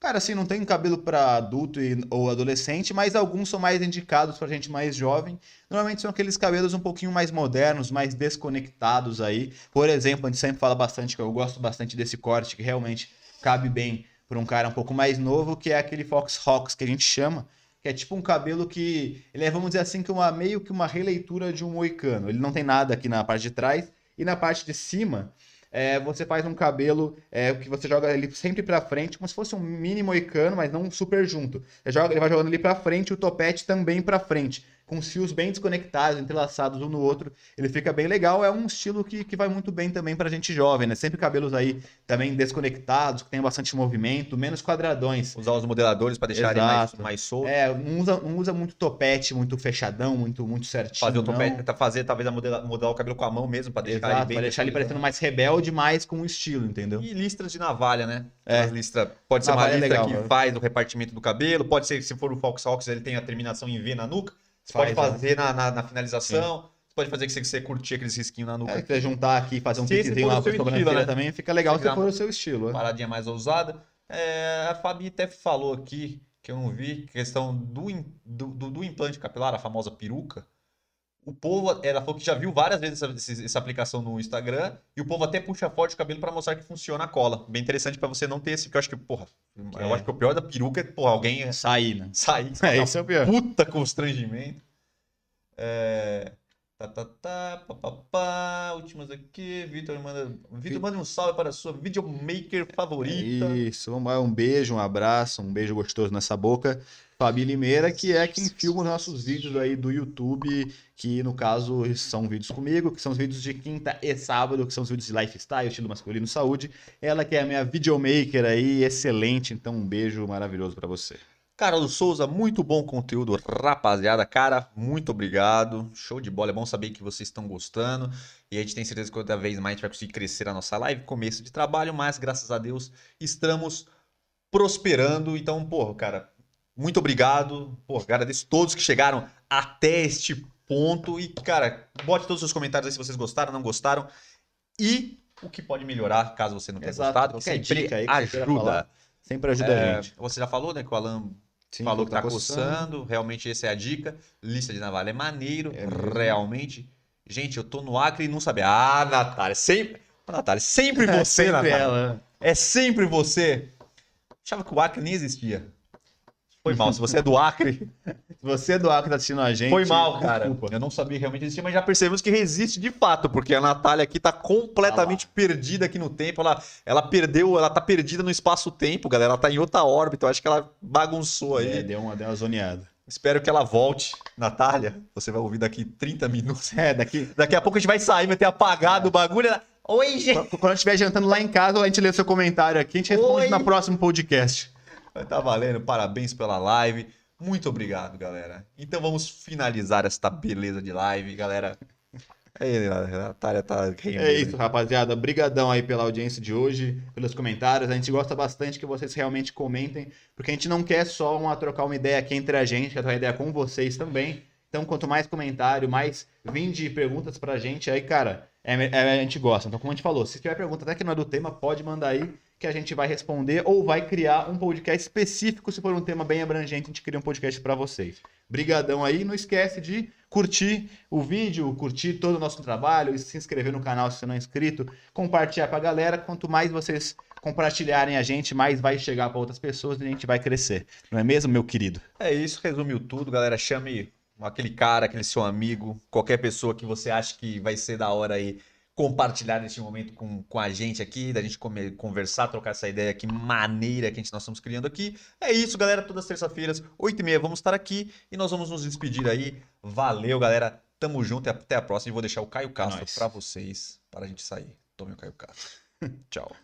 Cara, assim, não tem cabelo para adulto e- ou adolescente, mas alguns são mais indicados pra gente mais jovem. Normalmente são aqueles cabelos um pouquinho mais modernos, mais desconectados aí. Por exemplo, a gente sempre fala bastante, que eu gosto bastante desse corte, que realmente cabe bem para um cara um pouco mais novo, que é aquele Fox Rocks que a gente chama, que é tipo um cabelo que ele é, vamos dizer assim, que uma meio que uma releitura de um moicano. Ele não tem nada aqui na parte de trás e na parte de cima é, você faz um cabelo é, que você joga ele sempre pra frente, como se fosse um mini moicano, mas não super junto. Ele, joga, ele vai jogando ele pra frente o topete também pra frente, com os fios bem desconectados, entrelaçados um no outro. Ele fica bem legal, é um estilo que, que vai muito bem também pra gente jovem, né? Sempre cabelos aí também desconectados, que tem bastante movimento, menos quadradões. Usar os modeladores para deixarem mais, mais solto. É, não usa, não usa muito topete, muito fechadão, muito, muito certinho. fazer o não. topete, tá- fazer talvez a modela- modelar o cabelo com a mão mesmo, para deixar Exato, ele bem pra deixar ele parecendo mais rebelde, mais com o estilo, entendeu? E listras de navalha, né? É. Listra, pode ser uma é listra legal, que mano. faz o repartimento do cabelo, pode ser, se for o Fox Hawks, ele tem a terminação em V na nuca. Você Faz, pode fazer na, na, na finalização, você pode fazer que você, você curtir aqueles risquinhos na nuca. É, você juntar aqui e fazer um piquezinho lá pra sobrancelha né? também, fica legal se for o seu estilo. né? paradinha mais ousada. É, a Fabi até falou aqui, que eu não vi, questão do, do, do- do implante capilar, a famosa peruca. O povo, ela falou que já viu várias vezes essa, essa aplicação no Instagram, e o povo até puxa forte o cabelo para mostrar que funciona a cola. Bem interessante para você não ter esse, porque eu acho que, porra, eu É. acho que o pior da peruca é, porra, alguém Sair, né? sair (laughs) É, isso é o pior. puta constrangimento. É... Tá, tá, tá, pá, pá, pá. Últimas aqui. Vitor manda. Vitor manda um salve para a sua videomaker favorita. Isso, um, um beijo, um abraço, um beijo gostoso nessa boca. Fabi Limeira, que é quem filma os nossos vídeos aí do YouTube, que no caso são vídeos comigo, que são os vídeos de quinta e sábado, que são os vídeos de lifestyle, estilo masculino, saúde. Ela que é a minha videomaker aí, excelente, então um beijo maravilhoso pra você. Carlos Souza, muito bom conteúdo, rapaziada. Cara, muito obrigado. Show de bola. É bom saber que vocês estão gostando. E a gente tem certeza que cada vez mais a gente vai conseguir crescer a nossa live. Começo de trabalho, mas graças a Deus estamos prosperando. Então, porra, cara, muito obrigado. Pô, agradeço todos que chegaram até este ponto. E, cara, bote todos os seus comentários aí se vocês gostaram, não gostaram. E o que pode melhorar, caso você não tenha Exato. gostado, que Qualquer sempre dica aí que ajuda. Sempre ajuda a É, gente. você já falou, né, que o Alan Sim, falou que tá coçando. coçando. Realmente, essa é a dica. Lista de navalha é maneiro. É realmente. Gente, eu tô no Acre e não sabia. Ah, Natália, sempre. Natália, sempre (laughs) É, você, sempre Natália. ela. É sempre você. Achava que o Acre nem existia. Foi mal. Se você é do Acre, (laughs) Se você é do Acre tá assistindo a gente. foi mal, cara. Desculpa. Eu não sabia que realmente existia, mas já percebemos que existe de fato, porque a Natália aqui tá completamente perdida aqui no tempo. Ela, ela perdeu, ela tá perdida no espaço-tempo, galera. Ela tá em outra órbita. Eu acho que ela bagunçou aí. É, deu uma, deu uma zoneada. Espero que ela volte. Natália, você vai ouvir daqui 30 minutos. É, daqui. Daqui a pouco a gente vai sair, vai ter apagado o bagulho. Ela... Oi, gente. Quando quando eu estiver jantando lá em casa, a gente lê seu comentário aqui, a gente responde Oi. no próximo podcast. Vai tá valendo. Parabéns pela live. Muito obrigado, galera. Então vamos finalizar esta beleza de live, galera. Aí, a Natália tá rindo. É isso, rapaziada. Brigadão aí pela audiência de hoje, pelos comentários. A gente gosta bastante que vocês realmente comentem, porque a gente não quer só uma trocar uma ideia aqui entre a gente, quer trocar ideia com vocês também. Então, quanto mais comentário, mais vinde perguntas pra gente, aí, cara, é, é- a gente gosta. Então, como a gente falou, se tiver pergunta até que não é do tema, pode mandar aí que a gente vai responder ou vai criar um podcast específico se for um tema bem abrangente, a gente cria um podcast pra vocês. Brigadão aí, não esquece de curtir o vídeo, curtir todo o nosso trabalho, se inscrever no canal se você não é inscrito, compartilhar pra galera. Quanto mais vocês compartilharem a gente, mais vai chegar pra outras pessoas e a gente vai crescer. Não é mesmo, meu querido? É isso, resumiu tudo, galera. Chame aquele cara, aquele seu amigo, qualquer pessoa que você acha que vai ser da hora aí compartilhar neste momento com, com a gente aqui, da gente come- conversar, trocar essa ideia aqui maneira que a gente, nós estamos criando aqui. É isso, galera. Todas as terças-feiras, 8h30, vamos estar aqui e nós vamos nos despedir aí. Valeu, galera. Tamo junto e até a próxima. E vou deixar o Caio Castro nóis. pra vocês, para a gente sair. Tome o Caio Castro. (laughs) Tchau.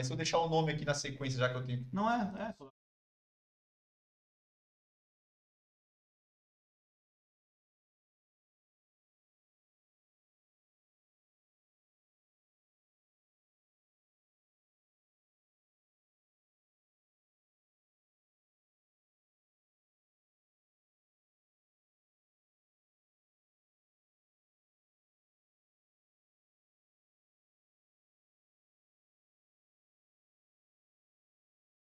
Mas se eu deixar o nome aqui na sequência, já que eu tenho. Não é, é.